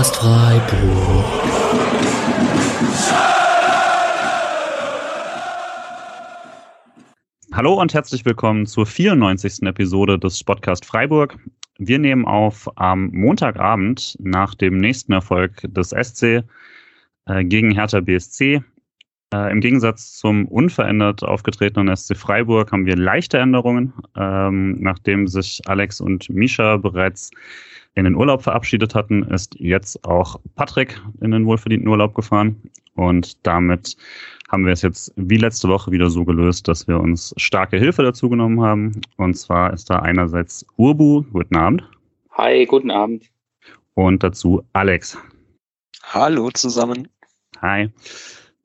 Podcast Freiburg. Hallo und herzlich willkommen zur 94. Episode des Podcast Freiburg. Wir nehmen auf am Montagabend nach dem nächsten Erfolg des SC äh, gegen Hertha BSC. Äh, Im Gegensatz zum unverändert aufgetretenen SC Freiburg haben wir leichte Änderungen, ähm, nachdem sich Alex und Misha bereits in den Urlaub verabschiedet hatten, ist jetzt auch Patrick in den wohlverdienten Urlaub gefahren. Und damit haben wir es jetzt wie letzte Woche wieder so gelöst, dass wir uns starke Hilfe dazu genommen haben. Und zwar ist da einerseits Urbu, guten Abend. Hi, guten Abend. Und dazu Alex. Hallo zusammen. Hi.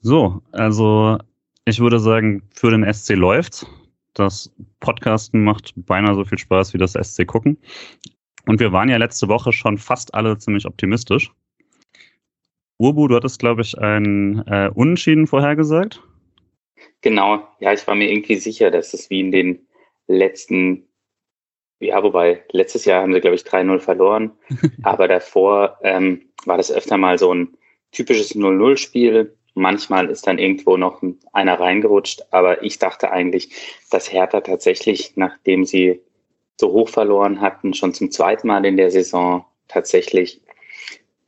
So, also ich würde sagen, für den SC läuft. Das Podcasten macht beinahe so viel Spaß wie das SC gucken. Und wir waren ja letzte Woche schon fast alle ziemlich optimistisch. Urbu, du hattest, glaube ich, ein äh, Unentschieden vorhergesagt. Genau, ja, ich war mir irgendwie sicher, dass es wie in den letzten, ja, wobei, letztes Jahr haben sie, glaube ich, 3-0 verloren, aber davor ähm, war das öfter mal so ein typisches 0-0-Spiel. Manchmal ist dann irgendwo noch einer reingerutscht, aber ich dachte eigentlich, dass Hertha tatsächlich, nachdem sie so hoch verloren hatten, schon zum zweiten Mal in der Saison tatsächlich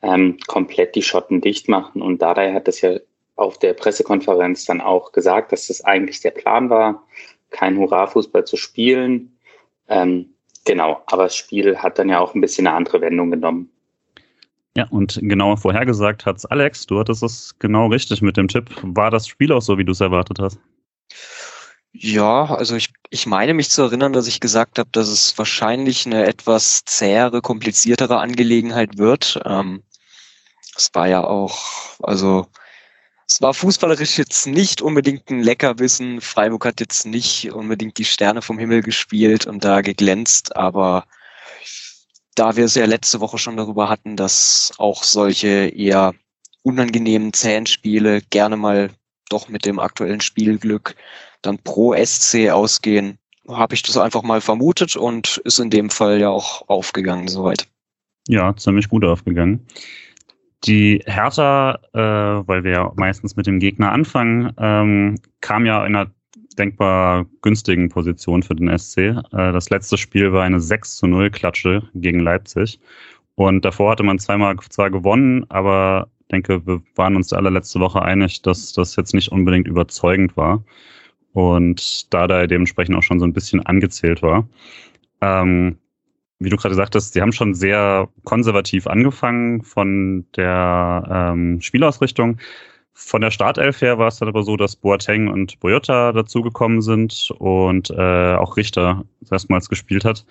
ähm, komplett die Schotten dicht machen. Und Dardai hat das ja auf der Pressekonferenz dann auch gesagt, dass das eigentlich der Plan war, kein Hurra-Fußball zu spielen. Ähm, genau, aber das Spiel hat dann ja auch ein bisschen eine andere Wendung genommen. Ja, und genau vorhergesagt hat's Alex. Du hattest es genau richtig mit dem Tipp. War das Spiel auch so, wie du es erwartet hast? Ja, also ich, ich meine mich zu erinnern, dass ich gesagt habe, dass es wahrscheinlich eine etwas zähere, kompliziertere Angelegenheit wird. Ähm, es war ja auch, also es war fußballerisch jetzt nicht unbedingt ein Leckerbissen. Freiburg hat jetzt nicht unbedingt die Sterne vom Himmel gespielt und da geglänzt, aber da wir es ja letzte Woche schon darüber hatten, dass auch solche eher unangenehmen zähen Spiele gerne mal doch mit dem aktuellen Spielglück dann pro SC ausgehen, habe ich das einfach mal vermutet und ist in dem Fall ja auch aufgegangen soweit. Ja, ziemlich gut aufgegangen. Die Hertha, äh, weil wir ja meistens mit dem Gegner anfangen, ähm, kam ja in einer denkbar günstigen Position für den SC. Äh, das letzte Spiel war eine 6 zu 0 Klatsche gegen Leipzig. Und davor hatte man zweimal zwar gewonnen, aber ich denke, wir waren uns alle letzte Woche einig, dass das jetzt nicht unbedingt überzeugend war. Und da da dementsprechend auch schon so ein bisschen angezählt war. Ähm, wie du gerade sagtest, sie haben schon sehr konservativ angefangen von der ähm, Spielausrichtung. Von der Startelf her war es dann aber so, dass Boateng und Boyota dazugekommen sind und äh, auch Richter erstmals gespielt hat.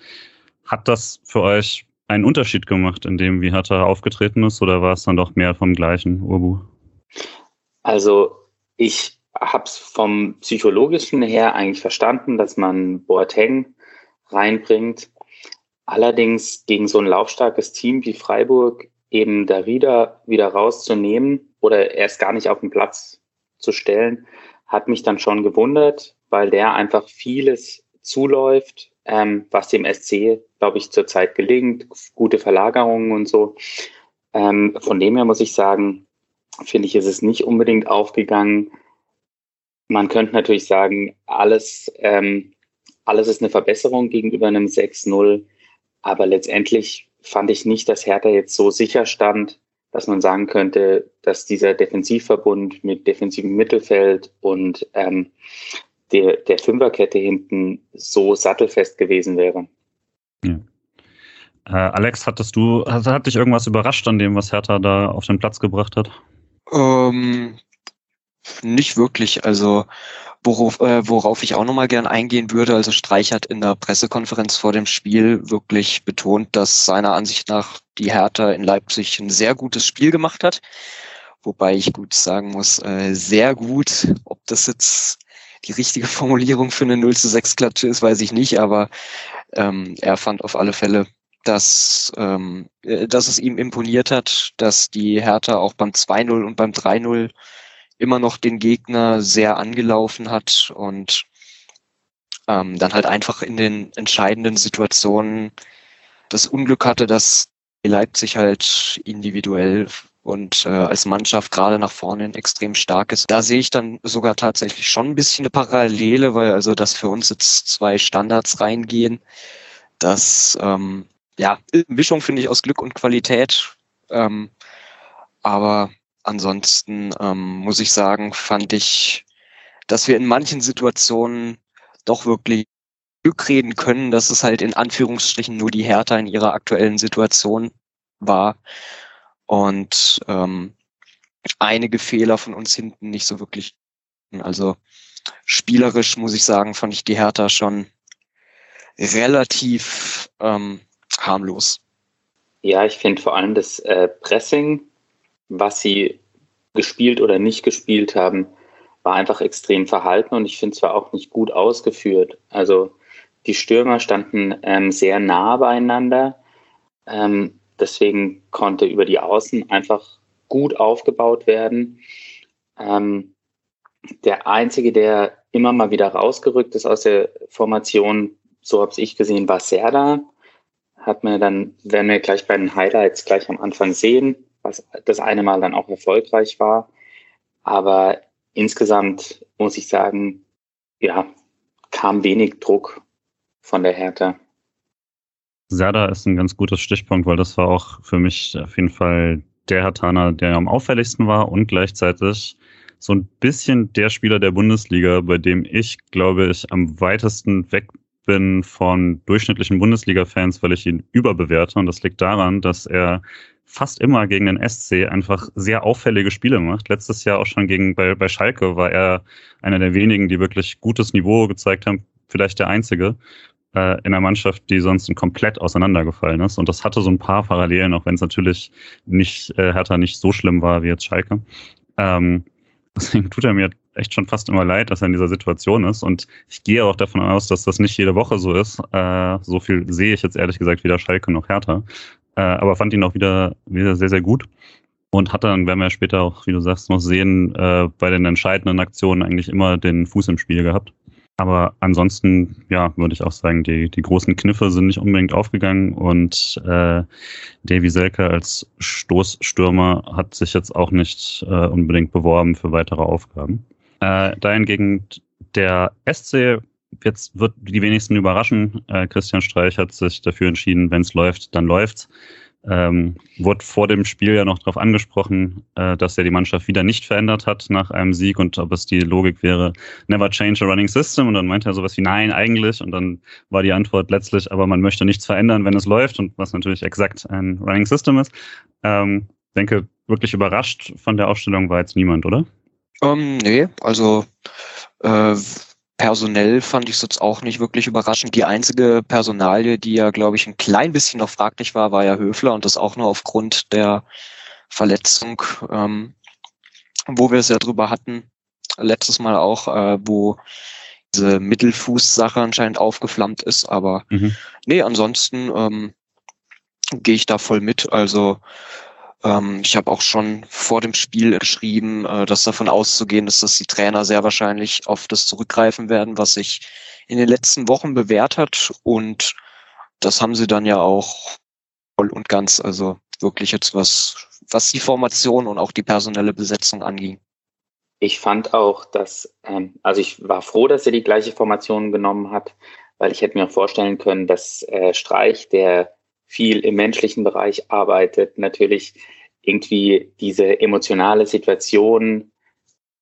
Hat das für euch einen Unterschied gemacht, in dem wie Hertha aufgetreten ist, oder war es dann doch mehr vom gleichen, Urbu? Also ich habe es vom psychologischen her eigentlich verstanden, dass man Boateng reinbringt. Allerdings gegen so ein laufstarkes Team wie Freiburg eben Darida wieder rauszunehmen oder erst gar nicht auf den Platz zu stellen, hat mich dann schon gewundert, weil der einfach vieles zuläuft, ähm, was dem SC, glaube ich, zurzeit gelingt, gute Verlagerungen und so. Ähm, von dem her muss ich sagen, finde ich, ist es nicht unbedingt aufgegangen. Man könnte natürlich sagen, alles, ähm, alles ist eine Verbesserung gegenüber einem 6-0, aber letztendlich fand ich nicht, dass Hertha jetzt so sicher stand, dass man sagen könnte, dass dieser Defensivverbund mit defensivem Mittelfeld und ähm, der, der Fünferkette hinten so sattelfest gewesen wäre. Ja. Äh, Alex, hattest du, hat, hat dich irgendwas überrascht an dem, was Hertha da auf den Platz gebracht hat? Ähm, nicht wirklich. Also worauf, äh, worauf ich auch nochmal gern eingehen würde, also Streich hat in der Pressekonferenz vor dem Spiel wirklich betont, dass seiner Ansicht nach die Hertha in Leipzig ein sehr gutes Spiel gemacht hat. Wobei ich gut sagen muss, äh, sehr gut. Ob das jetzt die richtige Formulierung für eine 0 zu 6 Klatsche ist, weiß ich nicht, aber ähm, er fand auf alle Fälle, dass, ähm, äh, dass es ihm imponiert hat, dass die Hertha auch beim 2-0 und beim 3-0 immer noch den Gegner sehr angelaufen hat und ähm, dann halt einfach in den entscheidenden Situationen das Unglück hatte, dass Leipzig halt individuell und äh, als Mannschaft gerade nach vorne extrem stark ist. Da sehe ich dann sogar tatsächlich schon ein bisschen eine Parallele, weil also dass für uns jetzt zwei Standards reingehen, das ähm, ja Mischung finde ich aus Glück und Qualität. Ähm, aber ansonsten ähm, muss ich sagen, fand ich, dass wir in manchen Situationen doch wirklich Glück reden können, dass es halt in Anführungsstrichen nur die Hertha in ihrer aktuellen Situation war und ähm, einige Fehler von uns hinten nicht so wirklich. Also spielerisch muss ich sagen, fand ich die Hertha schon relativ ähm, harmlos. Ja, ich finde vor allem das äh, Pressing, was sie gespielt oder nicht gespielt haben, war einfach extrem verhalten und ich finde zwar auch nicht gut ausgeführt. Also die Stürmer standen ähm, sehr nah beieinander. Ähm, Deswegen konnte über die Außen einfach gut aufgebaut werden. Ähm, der einzige, der immer mal wieder rausgerückt ist aus der Formation, so habe ich gesehen, war Serda. Hat mir dann, werden wir gleich bei den Highlights gleich am Anfang sehen, was das eine Mal dann auch erfolgreich war. Aber insgesamt muss ich sagen, ja, kam wenig Druck von der Hertha. Serda ist ein ganz gutes Stichpunkt, weil das war auch für mich auf jeden Fall der Hertaner, der am auffälligsten war und gleichzeitig so ein bisschen der Spieler der Bundesliga, bei dem ich, glaube ich, am weitesten weg bin von durchschnittlichen Bundesliga-Fans, weil ich ihn überbewerte. Und das liegt daran, dass er fast immer gegen den SC einfach sehr auffällige Spiele macht. Letztes Jahr auch schon gegen bei, bei Schalke war er einer der wenigen, die wirklich gutes Niveau gezeigt haben, vielleicht der einzige äh, in einer Mannschaft, die sonst komplett auseinandergefallen ist. Und das hatte so ein paar Parallelen, auch wenn es natürlich nicht, äh, Hertha nicht so schlimm war wie jetzt Schalke. Ähm, deswegen tut er mir echt schon fast immer leid, dass er in dieser Situation ist. Und ich gehe auch davon aus, dass das nicht jede Woche so ist. Äh, so viel sehe ich jetzt ehrlich gesagt weder Schalke noch Hertha. Äh, aber fand ihn auch wieder, wieder sehr, sehr gut. Und hat dann, werden wir später auch, wie du sagst, noch sehen, äh, bei den entscheidenden Aktionen eigentlich immer den Fuß im Spiel gehabt. Aber ansonsten, ja, würde ich auch sagen, die, die großen Kniffe sind nicht unbedingt aufgegangen und äh, Davy Selke als Stoßstürmer hat sich jetzt auch nicht äh, unbedingt beworben für weitere Aufgaben. Äh, dahingegen der SC jetzt wird die wenigsten überraschen. Äh, Christian Streich hat sich dafür entschieden, wenn es läuft, dann läuft's. Ähm, wurde vor dem Spiel ja noch darauf angesprochen, äh, dass er die Mannschaft wieder nicht verändert hat nach einem Sieg und ob es die Logik wäre, never change a running system. Und dann meinte er sowas wie nein, eigentlich. Und dann war die Antwort letztlich, aber man möchte nichts verändern, wenn es läuft und was natürlich exakt ein running system ist. Ähm, denke, wirklich überrascht von der Aufstellung war jetzt niemand, oder? Ähm, nee, also äh, Personell fand ich es jetzt auch nicht wirklich überraschend. Die einzige Personalie, die ja, glaube ich, ein klein bisschen noch fraglich war, war ja Höfler und das auch nur aufgrund der Verletzung, ähm, wo wir es ja drüber hatten, letztes Mal auch, äh, wo diese Mittelfuß-Sache anscheinend aufgeflammt ist. Aber mhm. nee, ansonsten ähm, gehe ich da voll mit. Also ähm, ich habe auch schon vor dem Spiel geschrieben, äh, dass davon auszugehen ist, dass die Trainer sehr wahrscheinlich auf das zurückgreifen werden, was sich in den letzten Wochen bewährt hat. Und das haben sie dann ja auch voll und ganz, also wirklich jetzt was, was die Formation und auch die personelle Besetzung anging. Ich fand auch, dass, ähm, also ich war froh, dass er die gleiche Formation genommen hat, weil ich hätte mir vorstellen können, dass äh, Streich, der viel im menschlichen Bereich arbeitet, natürlich irgendwie diese emotionale Situation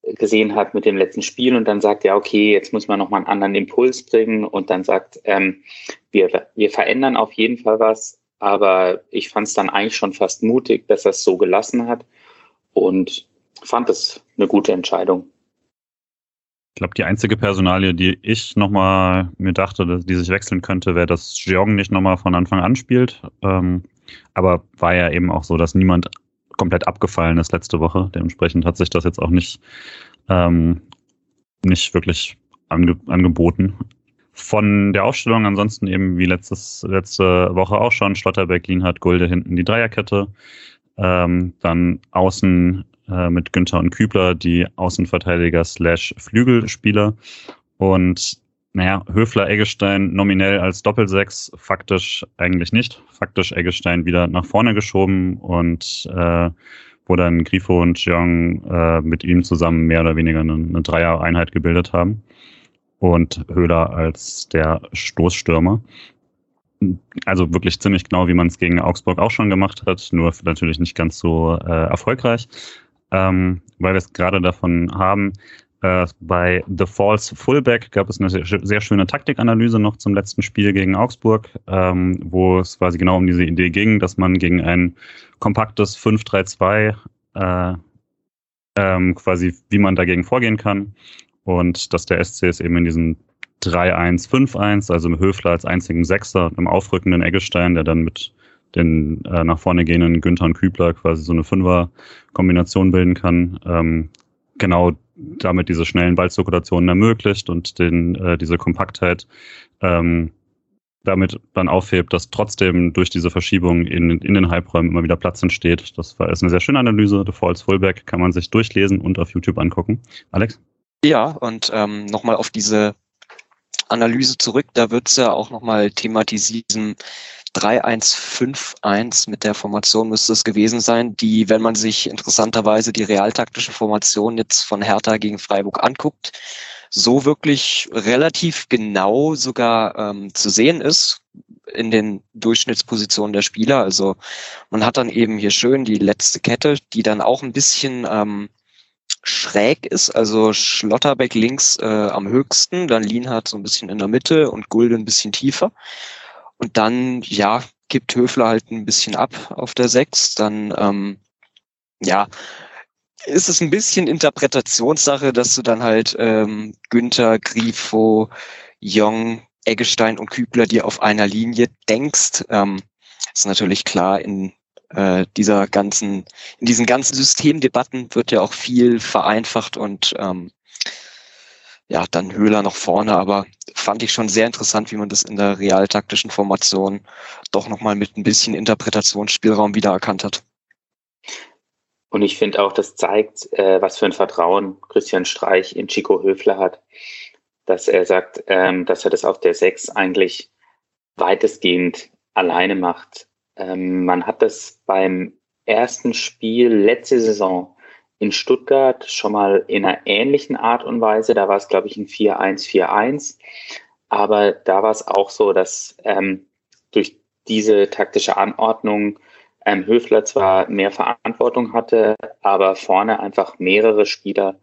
gesehen hat mit dem letzten Spiel und dann sagt, ja, okay, jetzt muss man nochmal einen anderen Impuls bringen und dann sagt, ähm, wir, wir verändern auf jeden Fall was, aber ich fand es dann eigentlich schon fast mutig, dass er es so gelassen hat und fand es eine gute Entscheidung. Ich glaube, die einzige Personalie, die ich nochmal mir dachte, dass die sich wechseln könnte, wäre, dass Jeong nicht nochmal von Anfang an spielt. Ähm, aber war ja eben auch so, dass niemand komplett abgefallen ist letzte Woche. Dementsprechend hat sich das jetzt auch nicht, ähm, nicht wirklich ange angeboten. Von der Aufstellung ansonsten eben wie letztes, letzte Woche auch schon, Schlotterbeck, Lienhardt, Gulde hinten die Dreierkette. Ähm, dann außen äh, mit Günther und Kübler, die Außenverteidiger slash Flügelspieler. Und naja, Höfler Eggestein nominell als Doppelsechs, faktisch eigentlich nicht. Faktisch Eggestein wieder nach vorne geschoben und äh, wo dann Grifo und Jeong äh, mit ihm zusammen mehr oder weniger eine, eine Dreier-Einheit gebildet haben. Und Höhler als der Stoßstürmer. Also wirklich ziemlich genau, wie man es gegen Augsburg auch schon gemacht hat, nur natürlich nicht ganz so äh, erfolgreich, ähm, weil wir es gerade davon haben, äh, bei The False Fullback gab es eine sehr, schöne Taktikanalyse noch zum letzten Spiel gegen Augsburg, ähm, wo es quasi genau um diese Idee ging, dass man gegen ein kompaktes 5-3-2 äh, ähm, quasi, wie man dagegen vorgehen kann. Und dass der SC es eben in diesem 3-1-5-1, also mit Höfler als einzigen Sechser und einem aufrückenden Eggestein, der dann mit den äh, nach vorne gehenden Günther und Kübler quasi so eine Fünfer-Kombination bilden kann. Ähm, genau damit diese schnellen Ballzirkulationen ermöglicht und den, äh, diese Kompaktheit ähm, damit dann aufhebt, dass trotzdem durch diese Verschiebung in, in den Halbräumen immer wieder Platz entsteht. Das war ist eine sehr schöne Analyse. The Falls Fullback kann man sich durchlesen und auf YouTube angucken. Alex? Ja, und ähm, nochmal auf diese Analyse zurück, da wird es ja auch nochmal thematisieren, 3-1-5-1 mit der Formation müsste es gewesen sein, die, wenn man sich interessanterweise die realtaktische Formation jetzt von Hertha gegen Freiburg anguckt, so wirklich relativ genau sogar ähm, zu sehen ist in den Durchschnittspositionen der Spieler. Also man hat dann eben hier schön die letzte Kette, die dann auch ein bisschen ähm, schräg ist, also Schlotterbeck links äh, am höchsten, dann Lienhardt so ein bisschen in der Mitte und Gulde ein bisschen tiefer. Und dann, ja, gibt Höfler halt ein bisschen ab auf der 6. Dann, ähm, ja, ist es ein bisschen Interpretationssache, dass du dann halt ähm, Günther, Grifo, Jong, Eggestein und Kübler dir auf einer Linie denkst. Ähm, ist natürlich klar, in äh, dieser ganzen, in diesen ganzen Systemdebatten wird ja auch viel vereinfacht und ähm, ja, dann Höhler noch vorne, aber fand ich schon sehr interessant, wie man das in der realtaktischen Formation doch nochmal mit ein bisschen Interpretationsspielraum wiedererkannt hat. Und ich finde auch, das zeigt, äh, was für ein Vertrauen Christian Streich in Chico Höfler hat, dass er sagt, ähm, dass er das auf der Sechs eigentlich weitestgehend alleine macht. Ähm, man hat das beim ersten Spiel letzte Saison in Stuttgart schon mal in einer ähnlichen Art und Weise. Da war es, glaube ich, ein 4-1-4-1. Aber da war es auch so, dass ähm, durch diese taktische Anordnung ähm, Höfler zwar mehr Verantwortung hatte, aber vorne einfach mehrere Spieler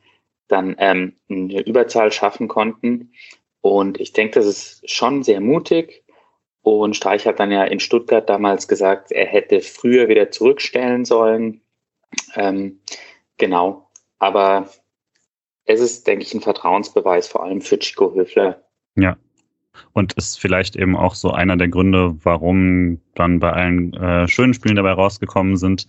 dann ähm, eine Überzahl schaffen konnten. Und ich denke, das ist schon sehr mutig. Und Streich hat dann ja in Stuttgart damals gesagt, er hätte früher wieder zurückstellen sollen. Ähm, Genau. Aber es ist, denke ich, ein Vertrauensbeweis, vor allem für Chico Höfler. Ja. Und ist vielleicht eben auch so einer der Gründe, warum dann bei allen äh, schönen Spielen dabei rausgekommen sind,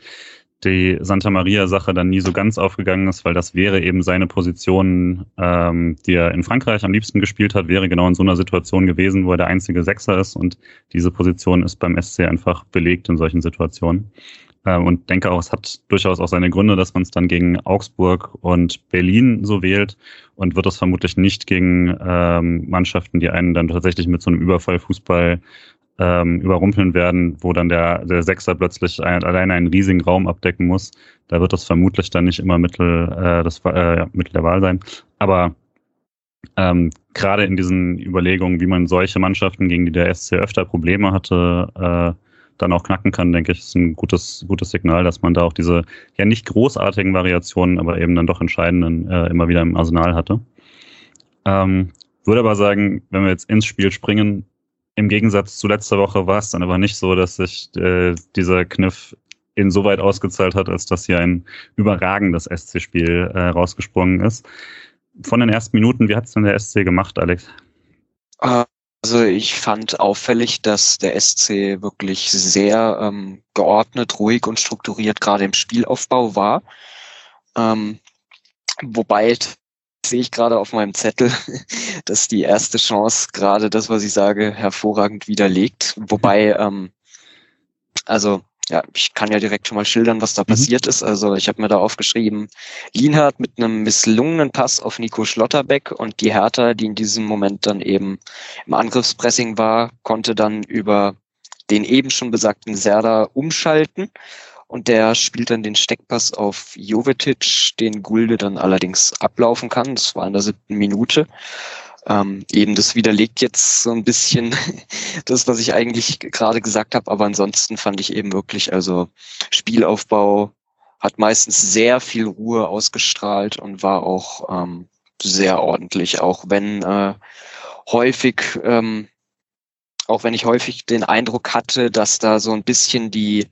die Santa Maria-Sache dann nie so ganz aufgegangen ist, weil das wäre eben seine Position, ähm, die er in Frankreich am liebsten gespielt hat, wäre genau in so einer Situation gewesen, wo er der einzige Sechser ist und diese Position ist beim SC einfach belegt in solchen Situationen. Äh, und denke auch, es hat durchaus auch seine Gründe, dass man es dann gegen Augsburg und Berlin so wählt und wird es vermutlich nicht gegen ähm, Mannschaften, die einen dann tatsächlich mit so einem Überfallfußball ähm, überrumpeln werden, wo dann der, der Sechser plötzlich ein, alleine einen riesigen Raum abdecken muss. Da wird das vermutlich dann nicht immer Mittel, äh, das, äh, ja, Mittel der Wahl sein. Aber ähm, gerade in diesen Überlegungen, wie man solche Mannschaften, gegen die der SC öfter Probleme hatte, äh, dann auch knacken kann, denke ich, ist ein gutes, gutes Signal, dass man da auch diese ja nicht großartigen Variationen, aber eben dann doch entscheidenden äh, immer wieder im Arsenal hatte. Ähm, würde aber sagen, wenn wir jetzt ins Spiel springen, im Gegensatz zu letzter Woche war es dann aber nicht so, dass sich äh, dieser Kniff insoweit ausgezahlt hat, als dass hier ein überragendes SC-Spiel äh, rausgesprungen ist. Von den ersten Minuten, wie hat es denn der SC gemacht, Alex? Also ich fand auffällig, dass der SC wirklich sehr ähm, geordnet, ruhig und strukturiert gerade im Spielaufbau war. Ähm, wobei sehe ich gerade auf meinem Zettel, dass die erste Chance gerade das, was ich sage, hervorragend widerlegt. Wobei, ähm, also ja, ich kann ja direkt schon mal schildern, was da mhm. passiert ist. Also ich habe mir da aufgeschrieben, Lienhardt mit einem misslungenen Pass auf Nico Schlotterbeck und die Hertha, die in diesem Moment dann eben im Angriffspressing war, konnte dann über den eben schon besagten Serda umschalten und der spielt dann den Steckpass auf Jovetic, den Gulde dann allerdings ablaufen kann. Das war in der siebten Minute. Ähm, eben das widerlegt jetzt so ein bisschen das, was ich eigentlich gerade gesagt habe, aber ansonsten fand ich eben wirklich, also Spielaufbau hat meistens sehr viel Ruhe ausgestrahlt und war auch ähm, sehr ordentlich, auch wenn äh, häufig, ähm, auch wenn ich häufig den Eindruck hatte, dass da so ein bisschen die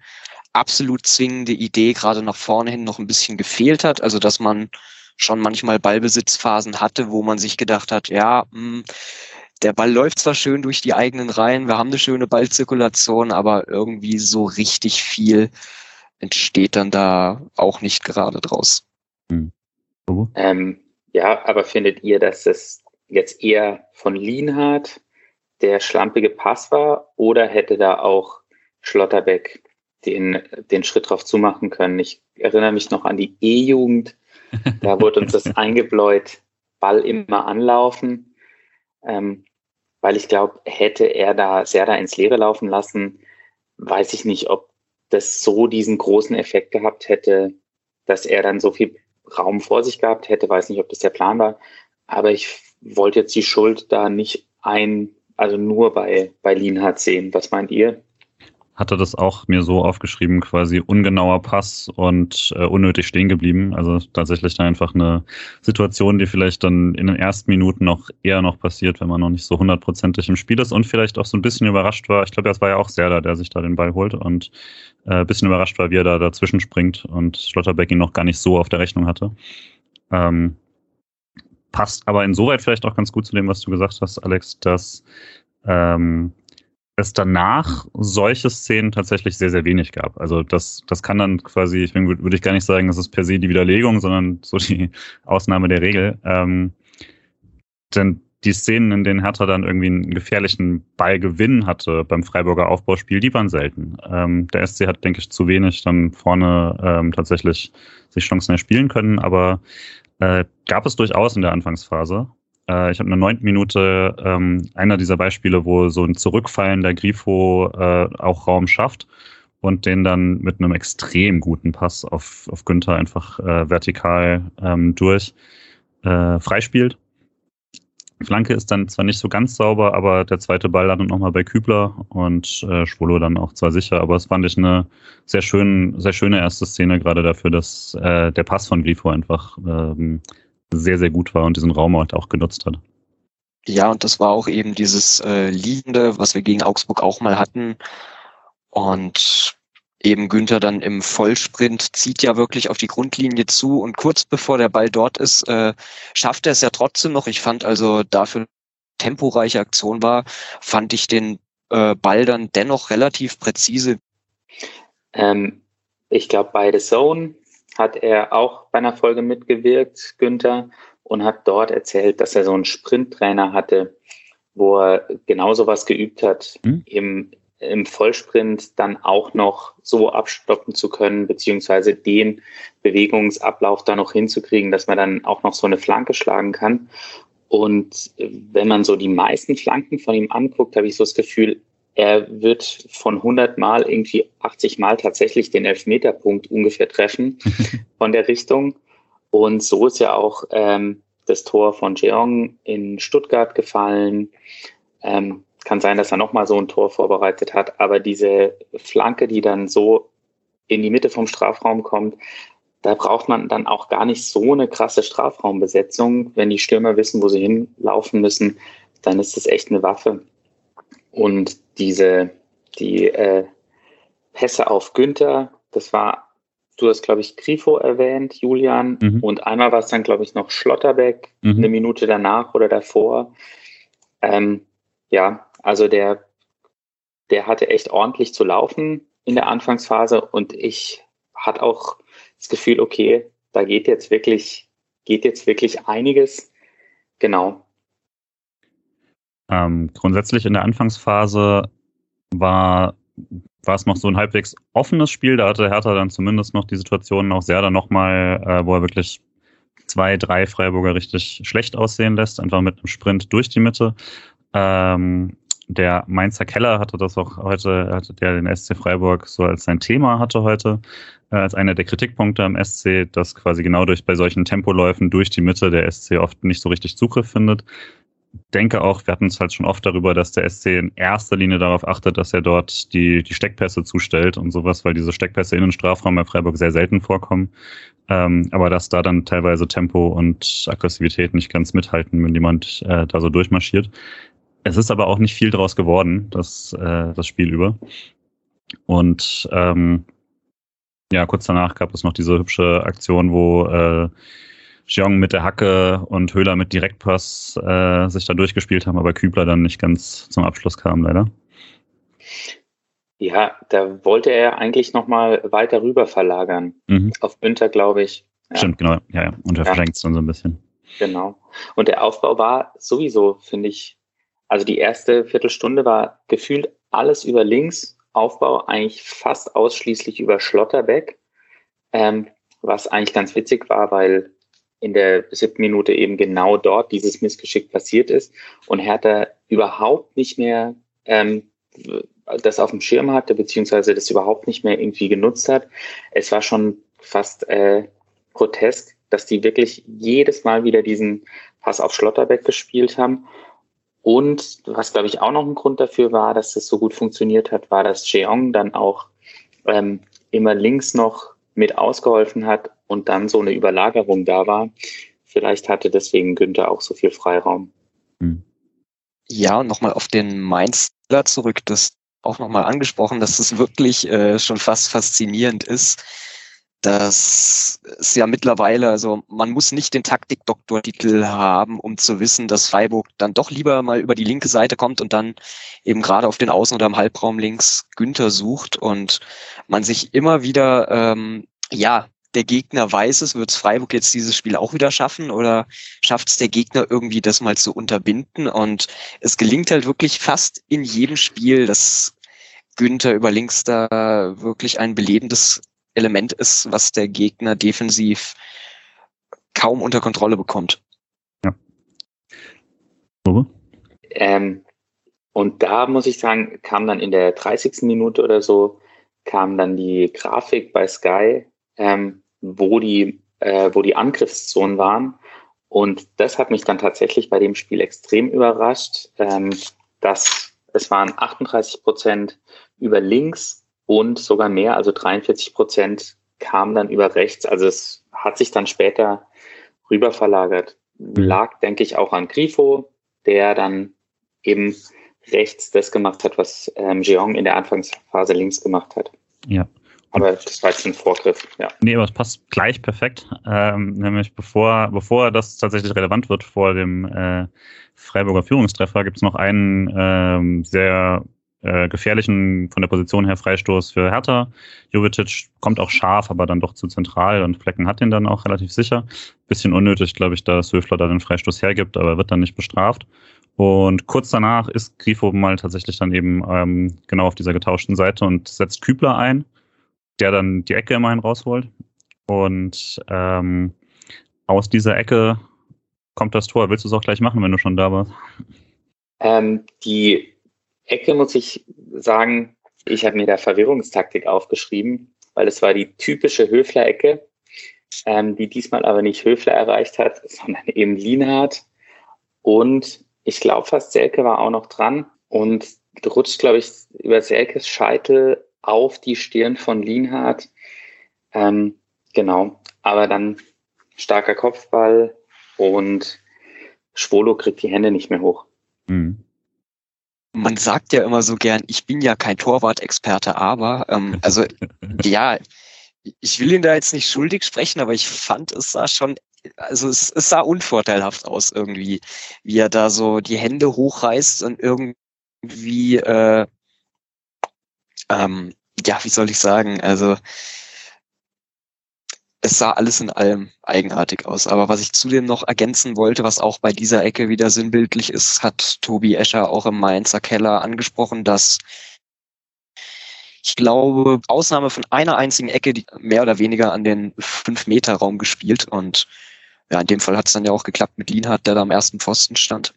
absolut zwingende Idee gerade nach vorne hin noch ein bisschen gefehlt hat, also dass man schon manchmal Ballbesitzphasen hatte, wo man sich gedacht hat, ja, mh, hm, der Ball läuft zwar schön durch die eigenen Reihen, wir haben eine schöne Ballzirkulation, aber irgendwie so richtig viel entsteht dann da auch nicht gerade draus. Hm. Ähm, ja, aber findet ihr, dass es jetzt eher von Lienhardt der schlampige Pass war oder hätte da auch Schlotterbeck den, den Schritt drauf zumachen können? Ich erinnere mich noch an die E-Jugend, da wurde uns das eingebläut, Ball immer anlaufen, ähm, weil ich glaube, hätte er da sehr da ins Leere laufen lassen, weiß ich nicht, ob das so diesen großen Effekt gehabt hätte, dass er dann so viel Raum vor sich gehabt hätte, weiß nicht, ob das der Plan war, aber ich wollte jetzt die Schuld da nicht ein, also nur bei, bei Lienhardt sehen. Was meint ihr? Hatte das auch mir so aufgeschrieben, quasi ungenauer Pass und äh, unnötig stehen geblieben. Also tatsächlich einfach eine Situation, die vielleicht dann in den ersten Minuten noch eher noch passiert, wenn man noch nicht so hundertprozentig im Spiel ist und vielleicht auch so ein bisschen überrascht war. Ich glaube, das war ja auch Serda, der sich da den Ball holt und äh, ein bisschen überrascht war, wie er da dazwischen springt und Schlotterbeck ihn noch gar nicht so auf der Rechnung hatte. Ähm, passt aber insoweit vielleicht auch ganz gut zu dem, was du gesagt hast, Alex, dass ähm, es danach solche Szenen tatsächlich sehr, sehr wenig gab. Also das, das kann dann quasi, ich würde ich gar nicht sagen, das ist per se die Widerlegung, sondern so die Ausnahme der Regel. Ähm, denn die Szenen, in denen Hertha dann irgendwie einen gefährlichen Ballgewinn hatte beim Freiburger Aufbauspiel, die waren selten. Ähm, der SC hat, denke ich, zu wenig dann vorne ähm, tatsächlich sich Chancen erspielen können, aber äh, gab es durchaus in der Anfangsphase. Äh, ich habe in der neunten Minute ähm, einer dieser Beispiele, wo so ein Zurückfallen der Grifo äh, auch Raum schafft und den dann mit einem extrem guten Pass auf, auf Günther einfach äh, vertikal ähm, durch äh, freispielt. Flanke ist dann zwar nicht so ganz sauber, aber der zweite Ball landet nochmal bei Kübler und äh, Schwolo dann auch zwar sicher, aber es fand ich eine sehr, schön, sehr schöne erste Szene, gerade dafür, dass äh, der Pass von Grifo einfach ähm, sehr, sehr gut war und diesen Raum auch genutzt hat. Ja, und das war auch eben dieses äh, Liegende, was wir gegen Augsburg auch mal hatten. Und eben Günther dann im Vollsprint zieht ja wirklich auf die Grundlinie zu und kurz bevor der Ball dort ist, äh, schafft er es ja trotzdem noch. Ich fand also dafür temporeiche Aktion war, fand ich den äh, Ball dann dennoch relativ präzise. Ähm, ich glaube, beide Zone hat er auch bei einer Folge mitgewirkt, Günther, und hat dort erzählt, dass er so einen Sprinttrainer hatte, wo er genau sowas geübt hat, mhm. im, im Vollsprint dann auch noch so abstoppen zu können, beziehungsweise den Bewegungsablauf da noch hinzukriegen, dass man dann auch noch so eine Flanke schlagen kann. Und wenn man so die meisten Flanken von ihm anguckt, habe ich so das Gefühl, er wird von 100 Mal irgendwie 80 Mal tatsächlich den Elfmeterpunkt ungefähr treffen von der Richtung. Und so ist ja auch ähm, das Tor von Jeong in Stuttgart gefallen. Ähm, kann sein, dass er nochmal so ein Tor vorbereitet hat, aber diese Flanke, die dann so in die Mitte vom Strafraum kommt, da braucht man dann auch gar nicht so eine krasse Strafraumbesetzung. Wenn die Stürmer wissen, wo sie hinlaufen müssen, dann ist das echt eine Waffe. Und diese, die äh, Pässe auf Günther, das war, du hast, glaube ich, Grifo erwähnt, Julian, mhm. und einmal war es dann, glaube ich, noch Schlotterbeck, mhm. eine Minute danach oder davor. Ähm, ja, also der, der hatte echt ordentlich zu laufen in der Anfangsphase und ich hatte auch das Gefühl, okay, da geht jetzt wirklich, geht jetzt wirklich einiges. Genau. Ähm, grundsätzlich in der Anfangsphase war war es noch so ein halbwegs offenes Spiel. Da hatte Hertha dann zumindest noch die Situation auch sehr dann nochmal, äh, wo er wirklich zwei, drei Freiburger richtig schlecht aussehen lässt, einfach mit einem Sprint durch die Mitte. Ähm, der Mainzer Keller hatte das auch heute, hatte der den SC Freiburg so als sein Thema hatte heute, äh, als einer der Kritikpunkte am SC, dass quasi genau durch bei solchen Tempoläufen durch die Mitte der SC oft nicht so richtig Zugriff findet denke auch, wir hatten es halt schon oft darüber, dass der SC in erster Linie darauf achtet, dass er dort die, die Steckpässe zustellt und sowas, weil diese Steckpässe in den Strafraum bei Freiburg sehr selten vorkommen. Ähm, aber dass da dann teilweise Tempo und Aggressivität nicht ganz mithalten, wenn jemand äh, da so durchmarschiert. Es ist aber auch nicht viel draus geworden, das, äh, das Spiel über. Und ähm, ja, kurz danach gab es noch diese hübsche Aktion, wo äh, Jeong mit der Hacke und Höhler mit Direktpass äh, sich da durchgespielt haben, aber Kübler dann nicht ganz zum Abschluss kam, leider. Ja, da wollte er eigentlich nochmal weiter rüber verlagern. Mhm. Auf Günther, glaube ich. Ja. Stimmt, genau. Ja, ja. Und er ja. verschenkt es dann so ein bisschen. Genau. Und der Aufbau war sowieso, finde ich, also die erste Viertelstunde war gefühlt alles über links, Aufbau eigentlich fast ausschließlich über Schlotterbeck, ähm, was eigentlich ganz witzig war, weil in der siebten Minute eben genau dort dieses Missgeschick passiert ist und Hertha überhaupt nicht mehr ähm, das auf dem Schirm hatte, beziehungsweise das überhaupt nicht mehr irgendwie genutzt hat. Es war schon fast äh, grotesk, dass die wirklich jedes Mal wieder diesen Pass auf Schlotterbeck gespielt haben. Und was, glaube ich, auch noch ein Grund dafür war, dass das so gut funktioniert hat, war, dass Jeong dann auch ähm, immer links noch mit ausgeholfen hat und dann so eine Überlagerung da war. Vielleicht hatte deswegen Günther auch so viel Freiraum. Hm. Ja, und nochmal auf den Mainzler zurück, das auch nochmal angesprochen, dass es wirklich äh, schon fast faszinierend ist, dass es ja mittlerweile, also man muss nicht den Taktik-Doktortitel haben, um zu wissen, dass Freiburg dann doch lieber mal über die linke Seite kommt und dann eben gerade auf den Außen- oder im Halbraum links Günther sucht und man sich immer wieder, ähm, ja, der Gegner weiß es, wird Freiburg jetzt dieses Spiel auch wieder schaffen oder schafft es der Gegner irgendwie das mal zu unterbinden und es gelingt halt wirklich fast in jedem Spiel, dass Günther über links da wirklich ein belebendes Element ist, was der Gegner defensiv kaum unter Kontrolle bekommt. Ja. Ähm, und da muss ich sagen, kam dann in der 30. Minute oder so, kam dann die Grafik bei Sky, ähm, wo die, äh, wo die Angriffszonen waren. Und das hat mich dann tatsächlich bei dem Spiel extrem überrascht, ähm, dass es waren 38 Prozent über links und sogar mehr, also 43 Prozent kamen dann über rechts. Also es hat sich dann später rüber verlagert. Mhm. Lag, denke ich, auch an Grifo, der dann eben rechts das gemacht hat, was ähm, Jeong in der Anfangsphase links gemacht hat. Ja. Aber das war jetzt ein Vorgriff, ja. Nee, aber es passt gleich perfekt. Ähm, nämlich bevor, bevor das tatsächlich relevant wird vor dem äh, Freiburger Führungstreffer, gibt es noch einen ähm, sehr äh, gefährlichen, von der Position her Freistoß für Hertha. Jovicic kommt auch scharf, aber dann doch zu zentral und Flecken hat ihn dann auch relativ sicher. Bisschen unnötig, glaube ich, dass Höfler da den Freistoß hergibt, aber wird dann nicht bestraft. Und kurz danach ist Grifo mal tatsächlich dann eben ähm, genau auf dieser getauschten Seite und setzt Kübler ein, der dann die Ecke immerhin rausholt. Und ähm, aus dieser Ecke kommt das Tor. Willst du es auch gleich machen, wenn du schon da warst? Ähm, die Ecke muss ich sagen, ich habe mir da Verwirrungstaktik aufgeschrieben, weil es war die typische Höfler-Ecke, ähm, die diesmal aber nicht Höfler erreicht hat, sondern eben Lienhardt. Und ich glaube fast Selke war auch noch dran und rutscht, glaube ich, über Selkes Scheitel auf die Stirn von Lienhardt. Ähm, genau, aber dann starker Kopfball und Schwolo kriegt die Hände nicht mehr hoch. Mhm man sagt ja immer so gern, ich bin ja kein Torwart-Experte, aber ähm, also ja, ich will ihn da jetzt nicht schuldig sprechen, aber ich fand es sah schon, also es, es sah unvorteilhaft aus irgendwie, wie er da so die Hände hochreißt und irgendwie äh, ähm, ja, wie soll ich sagen, also es sah alles in allem eigenartig aus. Aber was ich zudem noch ergänzen wollte, was auch bei dieser Ecke wieder sinnbildlich ist, hat Tobi Escher auch im Mainzer Keller angesprochen, dass ich glaube, Ausnahme von einer einzigen Ecke, die mehr oder weniger an den 5-Meter-Raum gespielt. Und ja, in dem Fall hat es dann ja auch geklappt mit Lienhardt, der da am ersten Pfosten stand.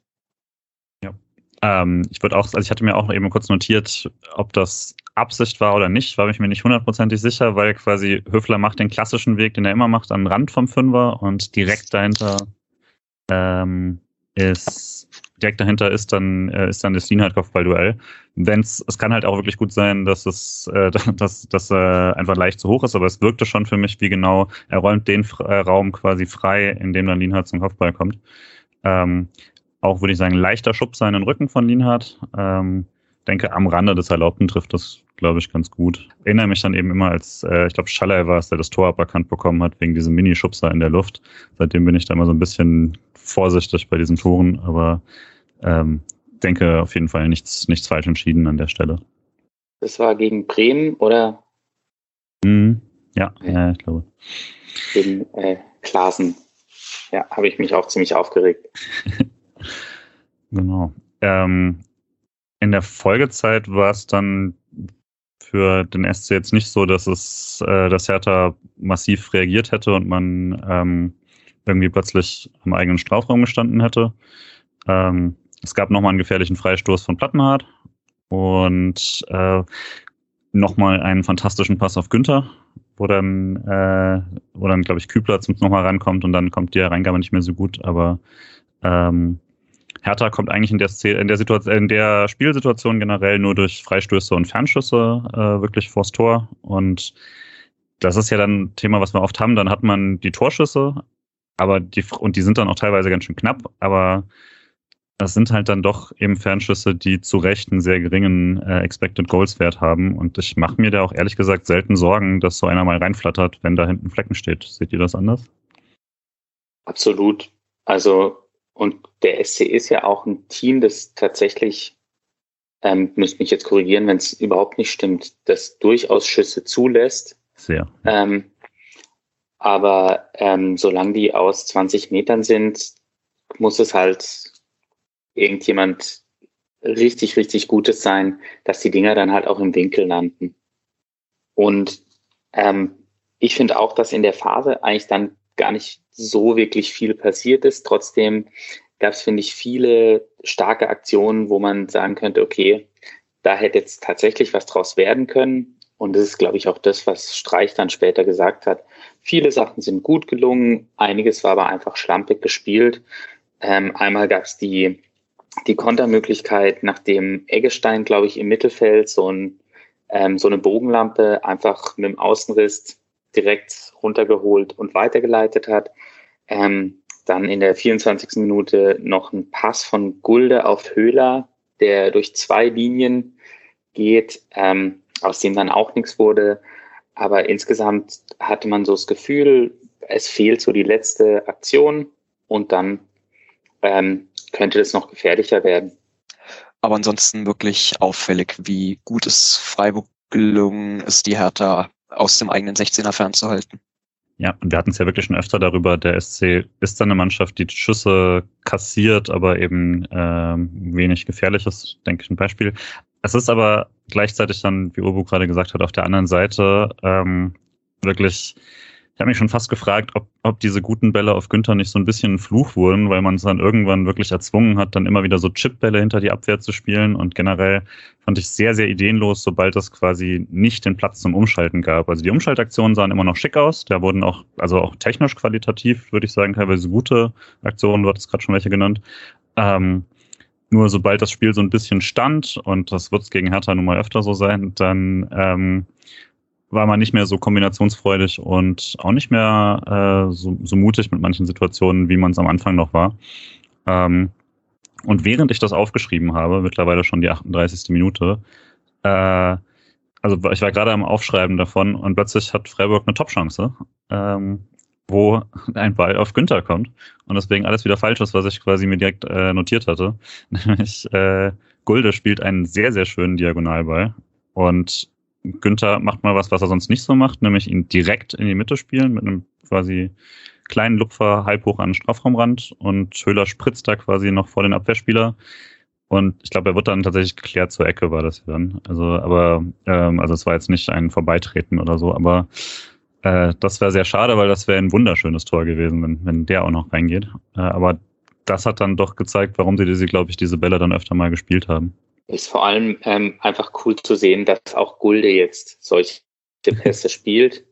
Ja. Ähm, ich würde auch, also ich hatte mir auch eben kurz notiert, ob das Absicht war oder nicht, war ich mir nicht hundertprozentig sicher, weil quasi Höfler macht den klassischen Weg, den er immer macht, am Rand vom Fünfer und direkt dahinter ähm, ist direkt dahinter ist dann äh, ist dann das Lienhardt-Kopfballduell. Wenn's, es kann halt auch wirklich gut sein, dass es äh, dass, dass äh, einfach leicht zu hoch ist, aber es wirkte schon für mich, wie genau er räumt den äh, Raum quasi frei, in dem dann Lienhardt zum Kopfball kommt. Ähm, auch würde ich sagen, leichter Schub seinen Rücken von Lienhardt. Ähm, denke, am Rande des Erlaubten trifft das, glaube ich, ganz gut. Erinnere mich dann eben immer als, äh, ich glaube, Schaller war es, der das Tor aberkannt bekommen hat, wegen diesem Minischubser in der Luft. Seitdem bin ich da immer so ein bisschen vorsichtig bei diesen Toren, aber ähm, denke auf jeden Fall nichts, nichts falsch entschieden an der Stelle. Das war gegen Bremen, oder? Mhm. Ja, ja, ich glaube. Gegen äh, Klaasen. Ja, habe ich mich auch ziemlich aufgeregt. genau. Ähm, in der Folgezeit war es dann für den SC jetzt nicht so, dass es, äh, dass Hertha massiv reagiert hätte und man ähm, irgendwie plötzlich am eigenen Strafraum gestanden hätte. Ähm, es gab nochmal einen gefährlichen Freistoß von Plattenhardt und äh, nochmal einen fantastischen Pass auf Günther, wo dann, äh, dann glaube ich, Kübler zum nochmal rankommt und dann kommt die Reingabe nicht mehr so gut, aber ähm, Hertha kommt eigentlich in der, in der, Situation, in der Spielsituation generell nur durch Freistöße und Fernschüsse äh, wirklich vors Tor. Und das ist ja dann ein Thema, was wir oft haben. Dann hat man die Torschüsse, aber die, und die sind dann auch teilweise ganz schön knapp, aber das sind halt dann doch eben Fernschüsse, die zu Recht einen sehr geringen äh, Expected Goals Wert haben. Und ich mache mir da auch ehrlich gesagt selten Sorgen, dass so einer mal reinflattert, wenn da hinten Flecken steht. Seht ihr das anders? Absolut. Also und der SC ist ja auch ein Team, das tatsächlich, ähm, müsst mich jetzt korrigieren, wenn es überhaupt nicht stimmt, das durchaus Schüsse zulässt. Sehr. Ähm, aber ähm, solange die aus 20 Metern sind, muss es halt irgendjemand richtig, richtig Gutes sein, dass die Dinger dann halt auch im Winkel landen. Und ähm, ich finde auch, dass in der Phase eigentlich dann gar nicht so wirklich viel passiert ist. Trotzdem gab es, finde ich, viele starke Aktionen, wo man sagen könnte, okay, da hätte jetzt tatsächlich was draus werden können. Und das ist, glaube ich, auch das, was Streich dann später gesagt hat. Viele Sachen sind gut gelungen, einiges war aber einfach schlampig gespielt. Ähm, einmal gab es die, die Kontermöglichkeit, nachdem Eggestein, glaube ich, im Mittelfeld so, ein, ähm, so eine Bogenlampe einfach mit dem Außenriss direkt runtergeholt und weitergeleitet hat. Ähm, dann in der 24. Minute noch ein Pass von Gulde auf Höhler, der durch zwei Linien geht, ähm, aus dem dann auch nichts wurde. Aber insgesamt hatte man so das Gefühl, es fehlt so die letzte Aktion und dann ähm, könnte das noch gefährlicher werden. Aber ansonsten wirklich auffällig, wie gut es Freiburg gelungen ist, die Hertha aus dem eigenen 16er fernzuhalten. Ja, und wir hatten es ja wirklich schon öfter darüber, der SC ist dann eine Mannschaft, die Schüsse kassiert, aber eben ähm, wenig gefährlich ist, denke ich ein Beispiel. Es ist aber gleichzeitig dann, wie Urbu gerade gesagt hat, auf der anderen Seite ähm, wirklich ich habe mich schon fast gefragt, ob, ob diese guten Bälle auf Günther nicht so ein bisschen ein Fluch wurden, weil man es dann irgendwann wirklich erzwungen hat, dann immer wieder so Chipbälle hinter die Abwehr zu spielen. Und generell fand ich sehr, sehr ideenlos, sobald es quasi nicht den Platz zum Umschalten gab. Also die Umschaltaktionen sahen immer noch schick aus. Da wurden auch, also auch technisch qualitativ, würde ich sagen, teilweise gute Aktionen. Du hattest gerade schon welche genannt. Ähm, nur sobald das Spiel so ein bisschen stand, und das wird es gegen Hertha nun mal öfter so sein, dann ähm, war man nicht mehr so kombinationsfreudig und auch nicht mehr äh, so, so mutig mit manchen Situationen, wie man es am Anfang noch war. Ähm, und während ich das aufgeschrieben habe, mittlerweile schon die 38. Minute, äh, also ich war gerade am Aufschreiben davon und plötzlich hat Freiburg eine Top-Chance, ähm, wo ein Ball auf Günther kommt und deswegen alles wieder falsch ist, was ich quasi mir direkt äh, notiert hatte. Nämlich äh, Gulde spielt einen sehr, sehr schönen Diagonalball und Günther macht mal was, was er sonst nicht so macht, nämlich ihn direkt in die Mitte spielen mit einem quasi kleinen Lupfer halb hoch an den Strafraumrand und Höhler spritzt da quasi noch vor den Abwehrspieler. Und ich glaube, er wird dann tatsächlich geklärt zur Ecke, war das dann. Also, aber, ähm, also es war jetzt nicht ein Vorbeitreten oder so, aber äh, das wäre sehr schade, weil das wäre ein wunderschönes Tor gewesen, wenn, wenn der auch noch reingeht. Äh, aber das hat dann doch gezeigt, warum sie diese, glaube ich, diese Bälle dann öfter mal gespielt haben. Ist vor allem ähm, einfach cool zu sehen, dass auch Gulde jetzt solche Pässe spielt,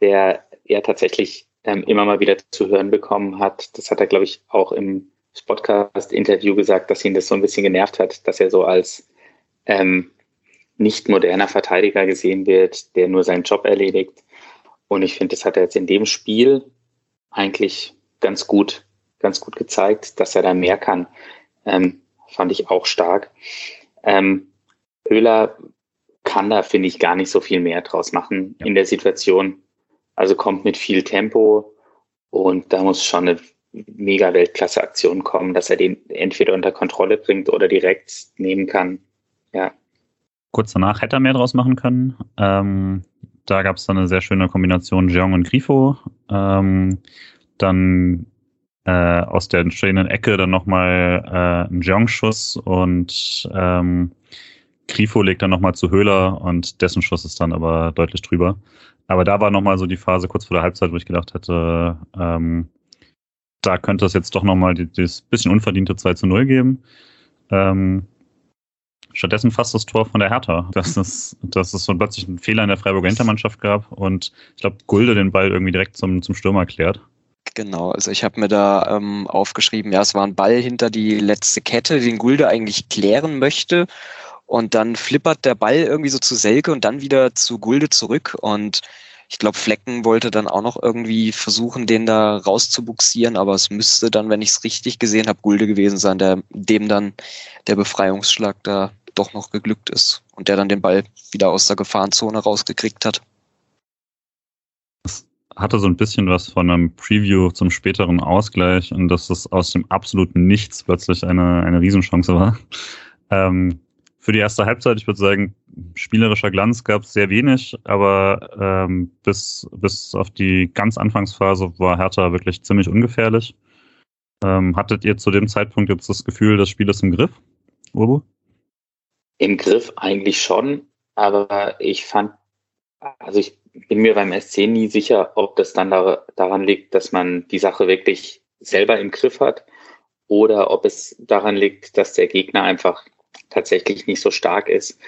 der er tatsächlich ähm, immer mal wieder zu hören bekommen hat. Das hat er, glaube ich, auch im Podcast-Interview gesagt, dass ihn das so ein bisschen genervt hat, dass er so als ähm, nicht moderner Verteidiger gesehen wird, der nur seinen Job erledigt. Und ich finde, das hat er jetzt in dem Spiel eigentlich ganz gut, ganz gut gezeigt, dass er da mehr kann. Ähm, fand ich auch stark. Ähm, Höhler kann da, finde ich, gar nicht so viel mehr draus machen ja. in der Situation. Also kommt mit viel Tempo und da muss schon eine mega Weltklasse-Aktion kommen, dass er den entweder unter Kontrolle bringt oder direkt nehmen kann. Ja. Kurz danach hätte er mehr draus machen können. Ähm, da gab es dann eine sehr schöne Kombination Jeong und Grifo. Ähm, dann äh, aus der entstehenden Ecke dann nochmal äh, ein Jeong-Schuss und ähm, Grifo legt dann nochmal zu Höhler und dessen Schuss ist dann aber deutlich drüber. Aber da war nochmal so die Phase kurz vor der Halbzeit, wo ich gedacht hätte, ähm, da könnte es jetzt doch nochmal das bisschen unverdiente 2 zu 0 geben. Ähm, stattdessen fast das Tor von der Hertha, dass es, dass es so plötzlich einen Fehler in der Freiburger Hintermannschaft gab und ich glaube, Gulde den Ball irgendwie direkt zum, zum Stürmer klärt. Genau, also ich habe mir da ähm, aufgeschrieben, ja, es war ein Ball hinter die letzte Kette, den Gulde eigentlich klären möchte. Und dann flippert der Ball irgendwie so zu Selke und dann wieder zu Gulde zurück. Und ich glaube, Flecken wollte dann auch noch irgendwie versuchen, den da rauszubuxieren, aber es müsste dann, wenn ich es richtig gesehen habe, Gulde gewesen sein, der, dem dann der Befreiungsschlag da doch noch geglückt ist und der dann den Ball wieder aus der Gefahrenzone rausgekriegt hat. Hatte so ein bisschen was von einem Preview zum späteren Ausgleich und dass es aus dem absoluten Nichts plötzlich eine, eine Riesenchance war. Ähm, für die erste Halbzeit, ich würde sagen, spielerischer Glanz gab es sehr wenig, aber ähm, bis, bis auf die ganz Anfangsphase war Hertha wirklich ziemlich ungefährlich. Ähm, hattet ihr zu dem Zeitpunkt jetzt das Gefühl, das Spiel ist im Griff, Urbu? Im Griff eigentlich schon, aber ich fand, also ich bin mir beim SC nie sicher, ob das dann da, daran liegt, dass man die Sache wirklich selber im Griff hat oder ob es daran liegt, dass der Gegner einfach tatsächlich nicht so stark ist.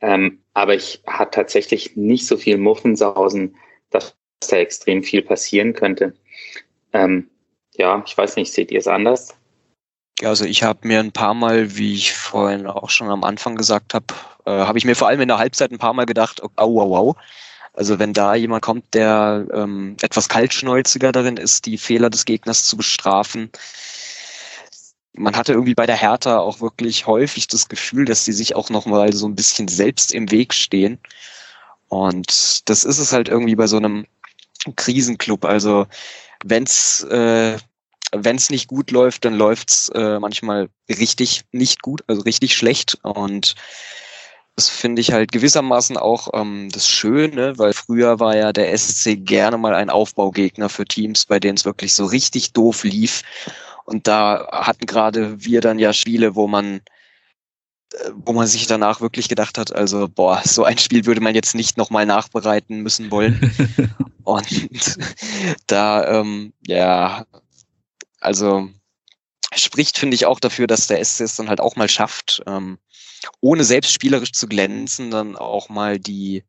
Ähm, aber ich hatte tatsächlich nicht so viel Muffensausen, dass da extrem viel passieren könnte. Ähm, ja, ich weiß nicht, seht ihr es anders? Ja, also ich habe mir ein paar Mal, wie ich vorhin auch schon am Anfang gesagt habe, äh, habe ich mir vor allem in der Halbzeit ein paar Mal gedacht, au, au, au. Also wenn da jemand kommt, der ähm, etwas kaltschnäuziger darin ist, die Fehler des Gegners zu bestrafen, man hatte irgendwie bei der Hertha auch wirklich häufig das Gefühl, dass die sich auch noch mal so ein bisschen selbst im Weg stehen. Und das ist es halt irgendwie bei so einem Krisenclub. Also wenn's äh, wenn's nicht gut läuft, dann läuft's äh, manchmal richtig nicht gut, also richtig schlecht. Und das finde ich halt gewissermaßen auch ähm, das Schöne, weil früher war ja der SC gerne mal ein Aufbaugegner für Teams, bei denen es wirklich so richtig doof lief. Und da hatten gerade wir dann ja Spiele, wo man äh, wo man sich danach wirklich gedacht hat, also boah, so ein Spiel würde man jetzt nicht nochmal nachbereiten müssen wollen. Und da, ähm, ja, also spricht, finde ich, auch dafür, dass der SC es dann halt auch mal schafft, ähm, ohne selbst spielerisch zu glänzen, dann auch mal die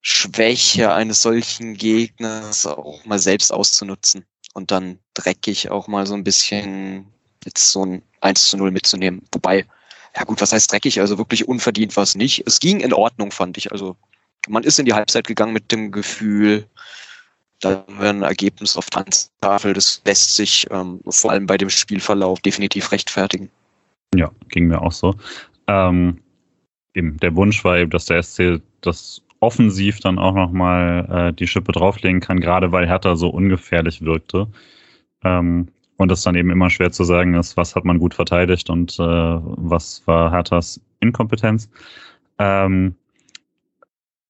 Schwäche eines solchen Gegners auch mal selbst auszunutzen und dann dreckig auch mal so ein bisschen jetzt so ein 1 zu 0 mitzunehmen. Wobei, ja gut, was heißt dreckig? Also wirklich unverdient war es nicht. Es ging in Ordnung, fand ich. Also man ist in die Halbzeit gegangen mit dem Gefühl, da haben wir ein Ergebnis auf Tanztafel, das lässt sich ähm, vor allem bei dem Spielverlauf definitiv rechtfertigen. Ja, ging mir auch so. Ähm, eben, der Wunsch war eben, dass der SC das offensiv dann auch nochmal äh, die Schippe drauflegen kann, gerade weil Hertha so ungefährlich wirkte. Ähm, und es dann eben immer schwer zu sagen ist, was hat man gut verteidigt und äh, was war Herthas Inkompetenz. Ähm,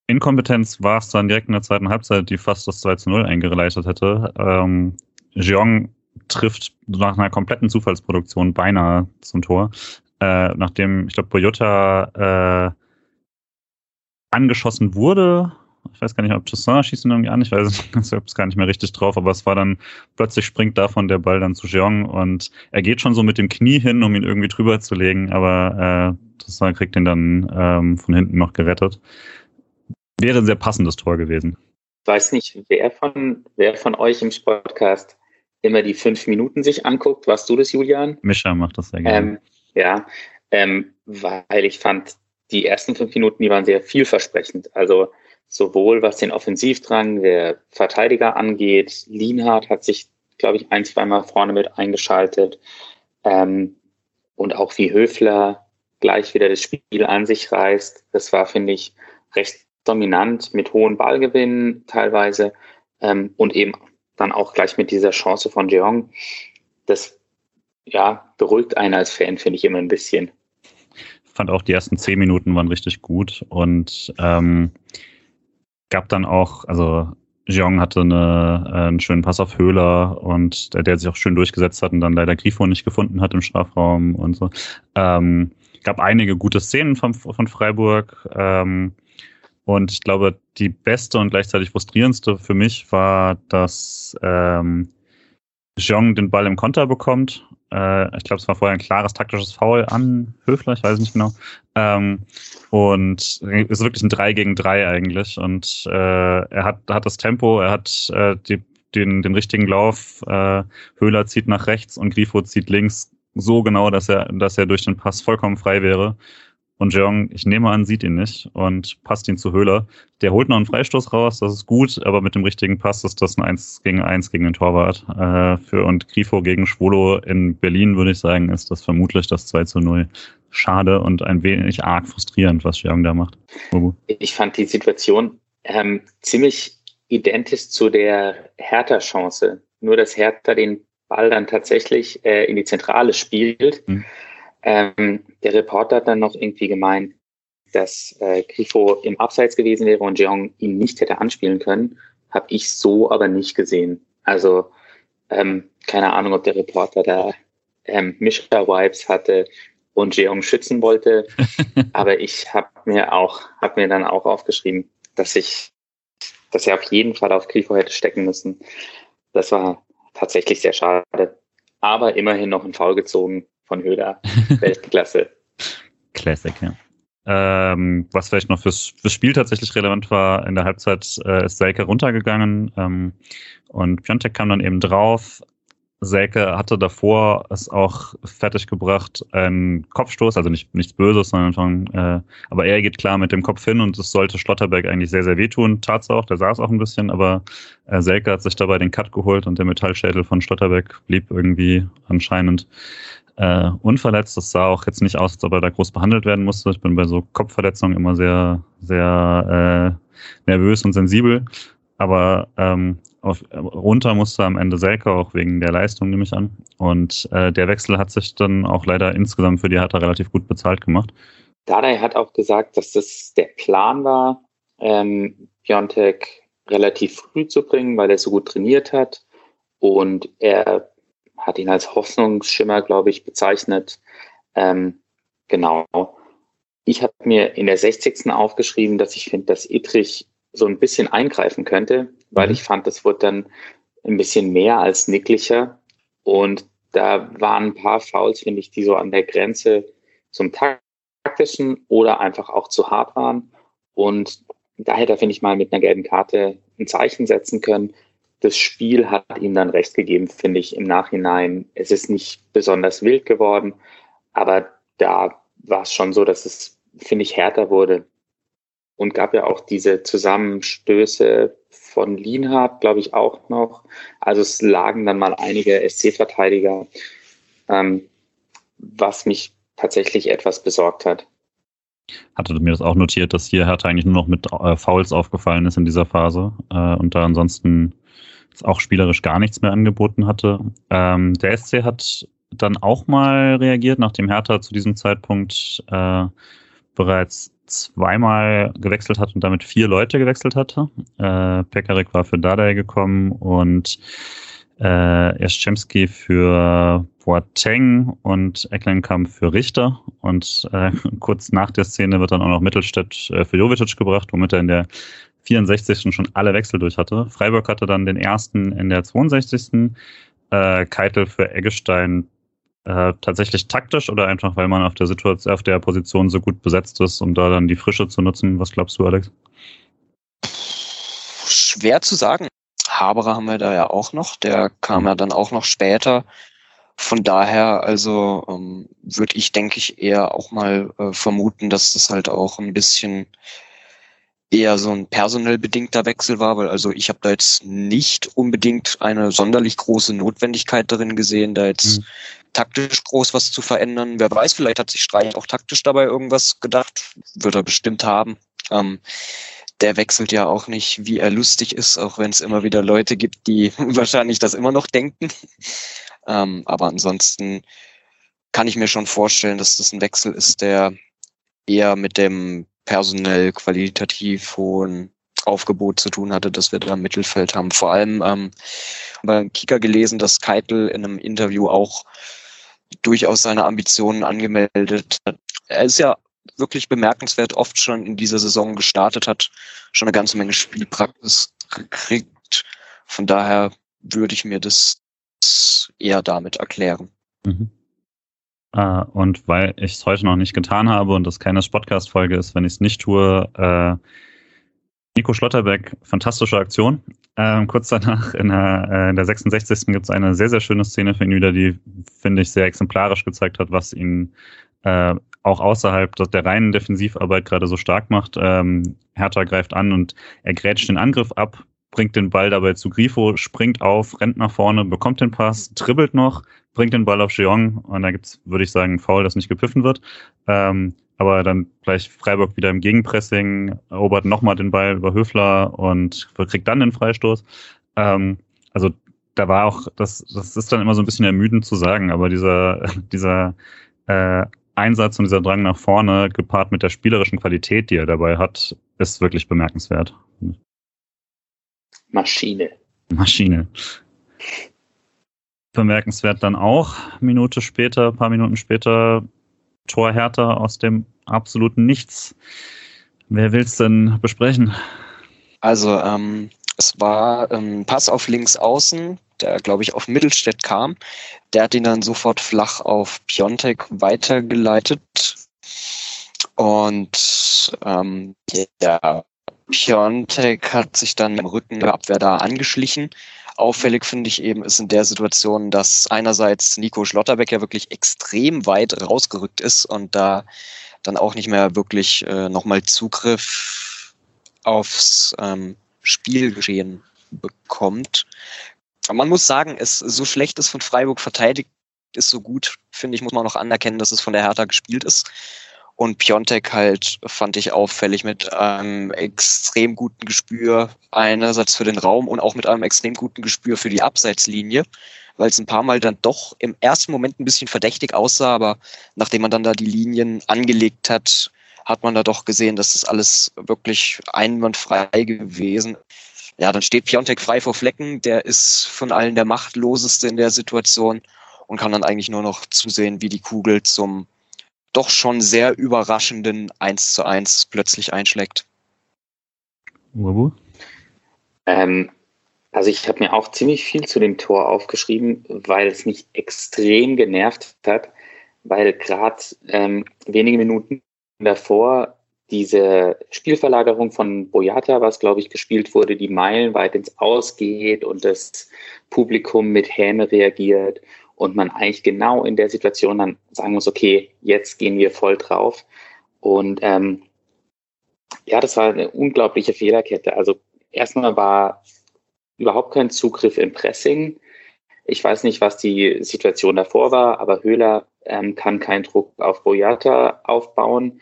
Inkompetenz war es dann direkt in der zweiten Halbzeit, die fast das 2 zu 0 eingeleitet hätte. Ähm, Jeong trifft nach einer kompletten Zufallsproduktion beinahe zum Tor. Äh, nachdem, ich glaube, Boyota äh, angeschossen wurde. Ich weiß gar nicht, ob Toussaint schießt ihn irgendwie an. Ich weiß es gar nicht mehr richtig drauf, aber es war dann, plötzlich springt davon der Ball dann zu Jeong und er geht schon so mit dem Knie hin, um ihn irgendwie drüber zu legen, aber äh, Toussaint kriegt ihn dann ähm, von hinten noch gerettet. Wäre ein sehr passendes Tor gewesen. Ich weiß nicht, wer von, wer von euch im Podcast immer die fünf Minuten sich anguckt. Warst du das, Julian? Mischa macht das sehr gerne. Ähm, ja, ähm, weil ich fand, die ersten fünf Minuten, die waren sehr vielversprechend. Also sowohl was den Offensivdrang der Verteidiger angeht, Lienhardt hat sich, glaube ich, ein, zweimal vorne mit eingeschaltet. Ähm, und auch wie Höfler gleich wieder das Spiel an sich reißt. Das war, finde ich, recht dominant mit hohen Ballgewinnen teilweise ähm, und eben dann auch gleich mit dieser Chance von Jeong. Das ja, beruhigt einen als Fan, finde ich immer ein bisschen. Ich fand auch die ersten zehn Minuten waren richtig gut und ähm, gab dann auch, also Jeong hatte eine, äh, einen schönen Pass auf Höhler und der, der sich auch schön durchgesetzt hat und dann leider Grifo nicht gefunden hat im Strafraum und so. Ähm, gab einige gute Szenen von, von Freiburg. Ähm, und ich glaube, die beste und gleichzeitig frustrierendste für mich war, dass ähm, Jeong den Ball im Konter bekommt äh, ich glaube, es war vorher ein klares taktisches Foul an Höfler, ich weiß nicht genau. Ähm, und es ist wirklich ein 3 gegen 3 eigentlich. Und äh, er hat, hat das Tempo, er hat äh, die, den, den richtigen Lauf. Äh, Höhler zieht nach rechts und Grifo zieht links so genau, dass er, dass er durch den Pass vollkommen frei wäre. Und Jeong, ich nehme an, sieht ihn nicht und passt ihn zu Höhler. Der holt noch einen Freistoß raus, das ist gut, aber mit dem richtigen Pass ist das ein 1 gegen 1 gegen den Torwart. Äh, für, und Grifo gegen Schwolo in Berlin, würde ich sagen, ist das vermutlich das 2 zu 0. Schade und ein wenig arg frustrierend, was Jeong da macht. Ubu. Ich fand die Situation ähm, ziemlich identisch zu der Hertha-Chance. Nur, dass Hertha den Ball dann tatsächlich äh, in die Zentrale spielt. Mhm ähm, der Reporter hat dann noch irgendwie gemeint, dass äh, Grifo im Abseits gewesen wäre und Jeong ihn nicht hätte anspielen können. Habe ich so aber nicht gesehen. Also ähm, keine Ahnung, ob der Reporter da ähm, Mishra-Vibes hatte und Jeong schützen wollte. aber ich habe mir auch, habe mir dann auch aufgeschrieben, dass ich, dass er auf jeden Fall auf Grifo hätte stecken müssen. Das war tatsächlich sehr schade. Aber immerhin noch ein Foul gezogen von Höder. Weltklasse. Classic, ja. Ähm, was vielleicht noch fürs, fürs Spiel tatsächlich relevant war, in der Halbzeit äh, ist Selke runtergegangen ähm, und Piontek kam dann eben drauf. Selke hatte davor es auch fertiggebracht, einen Kopfstoß, also nicht nichts Böses, sondern äh, aber er geht klar mit dem Kopf hin und es sollte Schlotterberg eigentlich sehr, sehr wehtun. Tat's auch, der saß auch ein bisschen, aber äh, Selke hat sich dabei den Cut geholt und der Metallschädel von Schlotterberg blieb irgendwie anscheinend äh, unverletzt. Das sah auch jetzt nicht aus, als ob er da groß behandelt werden musste. Ich bin bei so Kopfverletzungen immer sehr, sehr äh, nervös und sensibel. Aber ähm, auf, runter musste am Ende Selke, auch wegen der Leistung, nehme ich an. Und äh, der Wechsel hat sich dann auch leider insgesamt für die Hertha relativ gut bezahlt gemacht. Dardai hat auch gesagt, dass das der Plan war, ähm, Piontek relativ früh zu bringen, weil er so gut trainiert hat. Und er hat ihn als Hoffnungsschimmer, glaube ich, bezeichnet. Ähm, genau. Ich habe mir in der 60. aufgeschrieben, dass ich finde, dass Ittrich so ein bisschen eingreifen könnte, weil mhm. ich fand, das wurde dann ein bisschen mehr als nicklicher. Und da waren ein paar Fouls, finde ich, die so an der Grenze zum taktischen oder einfach auch zu hart waren. Und da hätte er, finde ich, mal mit einer gelben Karte ein Zeichen setzen können das Spiel hat ihm dann recht gegeben, finde ich, im Nachhinein. Es ist nicht besonders wild geworden, aber da war es schon so, dass es, finde ich, härter wurde. Und gab ja auch diese Zusammenstöße von Lienhardt, glaube ich, auch noch. Also es lagen dann mal einige SC-Verteidiger, ähm, was mich tatsächlich etwas besorgt hat. Hatte mir das auch notiert, dass hier Hertha eigentlich nur noch mit äh, Fouls aufgefallen ist in dieser Phase äh, und da ansonsten auch spielerisch gar nichts mehr angeboten hatte. Ähm, der SC hat dann auch mal reagiert, nachdem Hertha zu diesem Zeitpunkt äh, bereits zweimal gewechselt hat und damit vier Leute gewechselt hatte. Äh, Pekarik war für Dardai gekommen und äh, Jaschemski für Boateng und Ecklenkamp für Richter. Und äh, kurz nach der Szene wird dann auch noch Mittelstädt äh, für Jovicic gebracht, womit er in der 64. schon alle Wechsel durch hatte. Freiburg hatte dann den ersten in der 62. Äh, Keitel für Eggestein äh, tatsächlich taktisch oder einfach, weil man auf der Situation, auf der Position so gut besetzt ist, um da dann die Frische zu nutzen? Was glaubst du, Alex? Schwer zu sagen. Haberer haben wir da ja auch noch. Der kam ja dann auch noch später. Von daher, also ähm, würde ich, denke ich, eher auch mal äh, vermuten, dass das halt auch ein bisschen eher so ein personell bedingter Wechsel war, weil also ich habe da jetzt nicht unbedingt eine sonderlich große Notwendigkeit darin gesehen, da jetzt mhm. taktisch groß was zu verändern. Wer weiß, vielleicht hat sich Streich auch taktisch dabei irgendwas gedacht, wird er bestimmt haben. Ähm, der wechselt ja auch nicht, wie er lustig ist, auch wenn es immer wieder Leute gibt, die wahrscheinlich das immer noch denken. ähm, aber ansonsten kann ich mir schon vorstellen, dass das ein Wechsel ist, der eher mit dem personell qualitativ hohen Aufgebot zu tun hatte, dass wir da im Mittelfeld haben. Vor allem ähm, beim Kicker gelesen, dass Keitel in einem Interview auch durchaus seine Ambitionen angemeldet hat. Er ist ja wirklich bemerkenswert oft schon in dieser Saison gestartet hat, schon eine ganze Menge Spielpraxis gekriegt. Von daher würde ich mir das eher damit erklären. Mhm. Uh, und weil ich es heute noch nicht getan habe und das keine Podcast-Folge ist, wenn ich es nicht tue, uh, Nico Schlotterbeck, fantastische Aktion. Ähm, kurz danach in der, äh, in der 66. gibt es eine sehr, sehr schöne Szene für ihn wieder, die, finde ich, sehr exemplarisch gezeigt hat, was ihn äh, auch außerhalb der reinen Defensivarbeit gerade so stark macht. Ähm, Hertha greift an und er grätscht den Angriff ab, bringt den Ball dabei zu Grifo, springt auf, rennt nach vorne, bekommt den Pass, dribbelt noch, bringt den Ball auf Jeong und da gibt's, würde ich sagen, ein Foul, das nicht gepfiffen wird. Ähm, aber dann gleich Freiburg wieder im Gegenpressing, erobert nochmal den Ball über Höfler und kriegt dann den Freistoß. Ähm, also da war auch, das, das ist dann immer so ein bisschen ermüdend zu sagen, aber dieser, dieser äh, Einsatz und dieser Drang nach vorne, gepaart mit der spielerischen Qualität, die er dabei hat, ist wirklich bemerkenswert. Maschine. Maschine. Bemerkenswert dann auch, Minute später, paar Minuten später, Tor Hertha aus dem absoluten Nichts. Wer will es denn besprechen? Also, ähm, es war ähm, Pass auf links außen, der glaube ich auf Mittelstädt kam. Der hat ihn dann sofort flach auf Piontek weitergeleitet. Und ähm, der Piontek hat sich dann im Rücken der Abwehr da angeschlichen. Auffällig finde ich eben ist in der Situation, dass einerseits Nico Schlotterbeck ja wirklich extrem weit rausgerückt ist und da dann auch nicht mehr wirklich äh, nochmal Zugriff aufs ähm, Spielgeschehen bekommt. Man muss sagen, es so schlecht ist von Freiburg verteidigt ist, so gut, finde ich, muss man noch anerkennen, dass es von der Hertha gespielt ist. Und Piontek halt fand ich auffällig mit einem extrem guten Gespür einerseits für den Raum und auch mit einem extrem guten Gespür für die Abseitslinie, weil es ein paar Mal dann doch im ersten Moment ein bisschen verdächtig aussah, aber nachdem man dann da die Linien angelegt hat, hat man da doch gesehen, dass das alles wirklich einwandfrei gewesen. Ja, dann steht Piontek frei vor Flecken, der ist von allen der machtloseste in der Situation und kann dann eigentlich nur noch zusehen, wie die Kugel zum doch schon sehr überraschenden 1 zu 1 plötzlich einschlägt. Wabu? Ähm, also ich habe mir auch ziemlich viel zu dem Tor aufgeschrieben, weil es mich extrem genervt hat, weil gerade ähm, wenige Minuten davor diese Spielverlagerung von Boyata, was glaube ich gespielt wurde, die meilenweit ins Ausgeht und das Publikum mit Häme reagiert und man eigentlich genau in der Situation dann sagen muss, okay, jetzt gehen wir voll drauf. Und ähm, ja, das war eine unglaubliche Fehlerkette. Also erstmal war überhaupt kein Zugriff im Pressing. Ich weiß nicht, was die Situation davor war, aber Höhler ähm, kann keinen Druck auf Boyata aufbauen.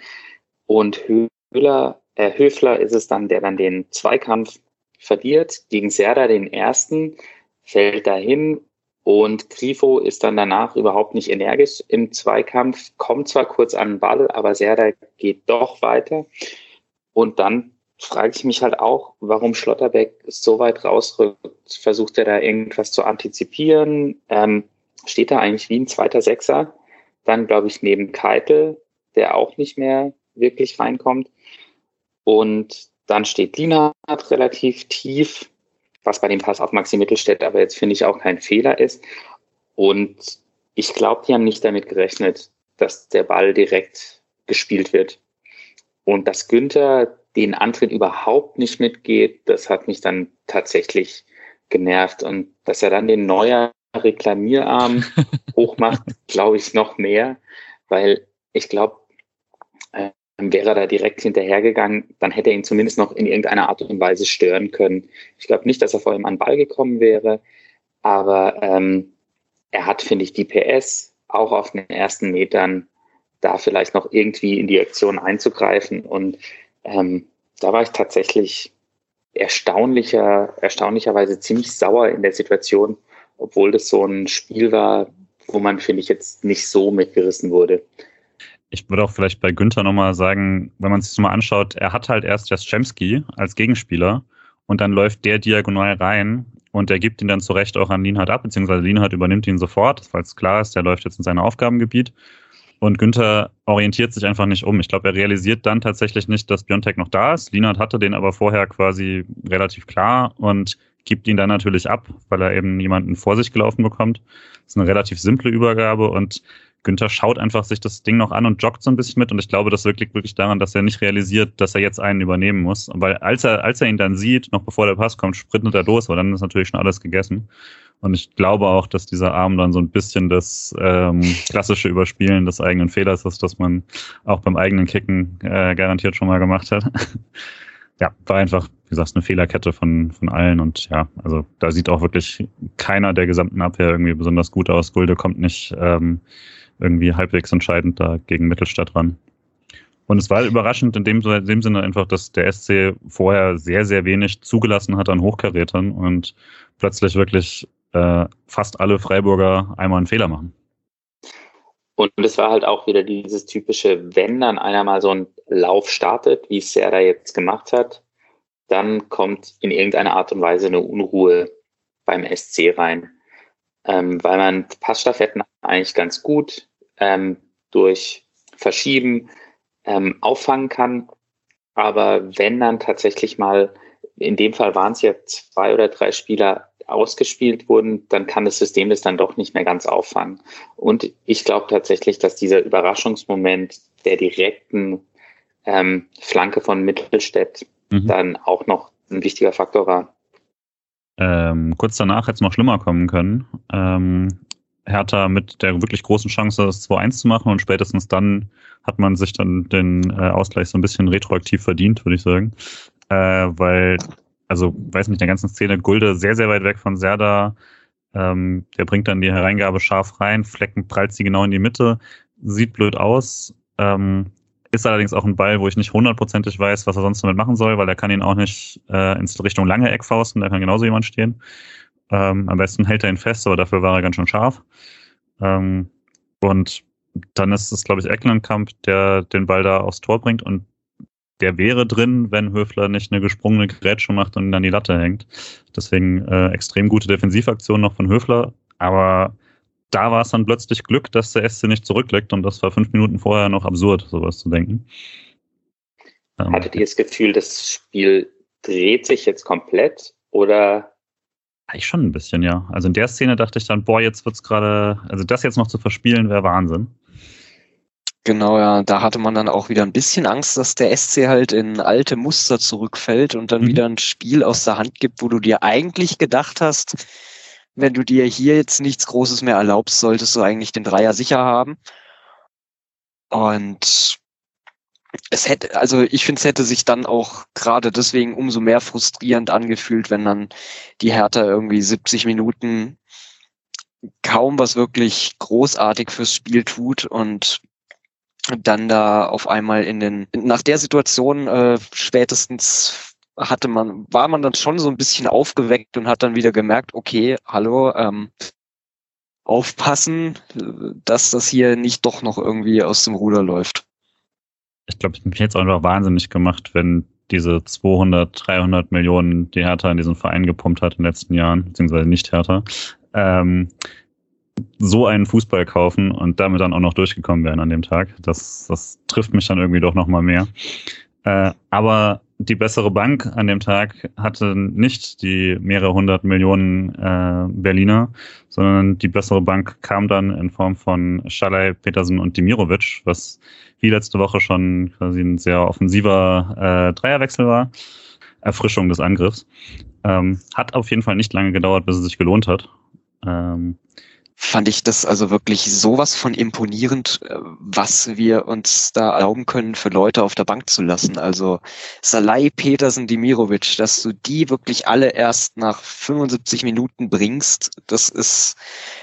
Und Höhler, äh, Höfler ist es dann, der dann den Zweikampf verliert gegen Serda den ersten, fällt dahin und Grifo ist dann danach überhaupt nicht energisch im Zweikampf, kommt zwar kurz an den Ball, aber Serda geht doch weiter. Und dann frage ich mich halt auch, warum Schlotterbeck so weit rausrückt. Versucht er da irgendwas zu antizipieren? Ähm, steht da eigentlich wie ein zweiter Sechser? Dann, glaube ich, neben Keitel, der auch nicht mehr wirklich reinkommt. Und dann steht Lienhardt relativ tief, was bei dem Pass auf Maxi Mittelstädt aber jetzt finde ich auch kein Fehler ist. Und ich glaube, die haben nicht damit gerechnet, dass der Ball direkt gespielt wird. Und dass Günther den Antritt überhaupt nicht mitgeht, das hat mich dann tatsächlich genervt. Und dass er dann den neuer Reklamierarm hochmacht, glaube ich noch mehr, weil ich glaube, wäre er da direkt hinterhergegangen, dann hätte er ihn zumindest noch in irgendeiner Art und Weise stören können. Ich glaube nicht, dass er vor ihm an den Ball gekommen wäre, aber ähm, er hat, finde ich, die PS auch auf den ersten Metern da vielleicht noch irgendwie in die Aktion einzugreifen. Und ähm, da war ich tatsächlich erstaunlicher, erstaunlicherweise ziemlich sauer in der Situation, obwohl das so ein Spiel war, wo man, finde ich, jetzt nicht so mitgerissen wurde. Ich würde auch vielleicht bei Günther nochmal sagen, wenn man sich das mal anschaut, er hat halt erst Jaschemski als Gegenspieler und dann läuft der diagonal rein und er gibt ihn dann zurecht auch an Lienhardt ab, beziehungsweise Lienhardt übernimmt ihn sofort, es klar ist, der läuft jetzt in sein Aufgabengebiet. Und Günther orientiert sich einfach nicht um. Ich glaube, er realisiert dann tatsächlich nicht, dass Biontech noch da ist. Lienhardt hatte den aber vorher quasi relativ klar und gibt ihn dann natürlich ab, weil er eben jemanden vor sich gelaufen bekommt. Das ist eine relativ simple Übergabe und Günther schaut einfach sich das Ding noch an und joggt so ein bisschen mit und ich glaube, das liegt wirklich daran, dass er nicht realisiert, dass er jetzt einen übernehmen muss. Weil als er, als er ihn dann sieht, noch bevor der Pass kommt, sprintet er los, aber dann ist natürlich schon alles gegessen. Und ich glaube auch, dass dieser Arm dann so ein bisschen das ähm, klassische Überspielen des eigenen Fehlers ist, das man auch beim eigenen Kicken äh, garantiert schon mal gemacht hat. ja, war einfach, wie gesagt, eine Fehlerkette von, von allen und ja, also da sieht auch wirklich keiner der gesamten Abwehr irgendwie besonders gut aus. Gulde kommt nicht ähm, irgendwie halbwegs entscheidend da gegen Mittelstadt ran. Und es war überraschend in dem, in dem Sinne einfach, dass der SC vorher sehr, sehr wenig zugelassen hat an Hochkarätern und plötzlich wirklich äh, fast alle Freiburger einmal einen Fehler machen. Und es war halt auch wieder dieses typische, wenn dann einer mal so einen Lauf startet, wie es Serda jetzt gemacht hat, dann kommt in irgendeiner Art und Weise eine Unruhe beim SC rein. Ähm, weil man Passstaffetten eigentlich ganz gut ähm, durch Verschieben ähm, auffangen kann. Aber wenn dann tatsächlich mal, in dem Fall waren es ja zwei oder drei Spieler ausgespielt wurden, dann kann das System das dann doch nicht mehr ganz auffangen. Und ich glaube tatsächlich, dass dieser Überraschungsmoment der direkten ähm, Flanke von Mittelstädt mhm. dann auch noch ein wichtiger Faktor war. Ähm, kurz danach hätte es noch schlimmer kommen können. Ähm, Hertha mit der wirklich großen Chance, das 2-1 zu machen und spätestens dann hat man sich dann den äh, Ausgleich so ein bisschen retroaktiv verdient, würde ich sagen. Äh, weil also weiß nicht, der ganzen Szene, Gulde sehr, sehr weit weg von Serda. Ähm, der bringt dann die Hereingabe scharf rein, Flecken prallt sie genau in die Mitte, sieht blöd aus. Ähm, ist allerdings auch ein Ball, wo ich nicht hundertprozentig weiß, was er sonst damit machen soll, weil er kann ihn auch nicht äh, in Richtung lange Eck fausten, da kann genauso jemand stehen. Ähm, am besten hält er ihn fest, aber dafür war er ganz schön scharf. Ähm, und dann ist es, glaube ich, Ecklenkamp, der den Ball da aufs Tor bringt und der wäre drin, wenn Höfler nicht eine gesprungene Grätsche macht und ihn an die Latte hängt. Deswegen äh, extrem gute Defensivaktion noch von Höfler. Aber da war es dann plötzlich Glück, dass der SC nicht zurücklegt und das war fünf Minuten vorher noch absurd, sowas zu denken. Ähm, Hattet ihr das Gefühl, das Spiel dreht sich jetzt komplett oder? Eigentlich schon ein bisschen, ja. Also in der Szene dachte ich dann, boah, jetzt wird's gerade, also das jetzt noch zu verspielen, wäre Wahnsinn. Genau, ja, da hatte man dann auch wieder ein bisschen Angst, dass der SC halt in alte Muster zurückfällt und dann mhm. wieder ein Spiel aus der Hand gibt, wo du dir eigentlich gedacht hast, wenn du dir hier jetzt nichts Großes mehr erlaubst, solltest du eigentlich den Dreier sicher haben. Und es hätte, also ich finde, es hätte sich dann auch gerade deswegen umso mehr frustrierend angefühlt, wenn dann die Hertha irgendwie 70 Minuten kaum was wirklich großartig fürs Spiel tut und dann da auf einmal in den, nach der Situation äh, spätestens hatte man, war man dann schon so ein bisschen aufgeweckt und hat dann wieder gemerkt, okay, hallo, ähm, aufpassen, dass das hier nicht doch noch irgendwie aus dem Ruder läuft. Ich glaube, ich mich jetzt einfach wahnsinnig gemacht, wenn diese 200, 300 Millionen, die Hertha in diesen Verein gepumpt hat in den letzten Jahren, beziehungsweise nicht Hertha, ähm, so einen Fußball kaufen und damit dann auch noch durchgekommen wären an dem Tag. Das, das trifft mich dann irgendwie doch nochmal mehr. Äh, aber die bessere Bank an dem Tag hatte nicht die mehrere hundert Millionen äh, Berliner, sondern die bessere Bank kam dann in Form von Schalay, Petersen und Dimirovic, was wie letzte Woche schon quasi ein sehr offensiver äh, Dreierwechsel war. Erfrischung des Angriffs. Ähm, hat auf jeden Fall nicht lange gedauert, bis es sich gelohnt hat. Ähm, fand ich das also wirklich sowas von imponierend, äh, was wir uns da erlauben können, für Leute auf der Bank zu lassen. Also Salai, Petersen, Dimirovic, dass du die wirklich alle erst nach 75 Minuten bringst, das ist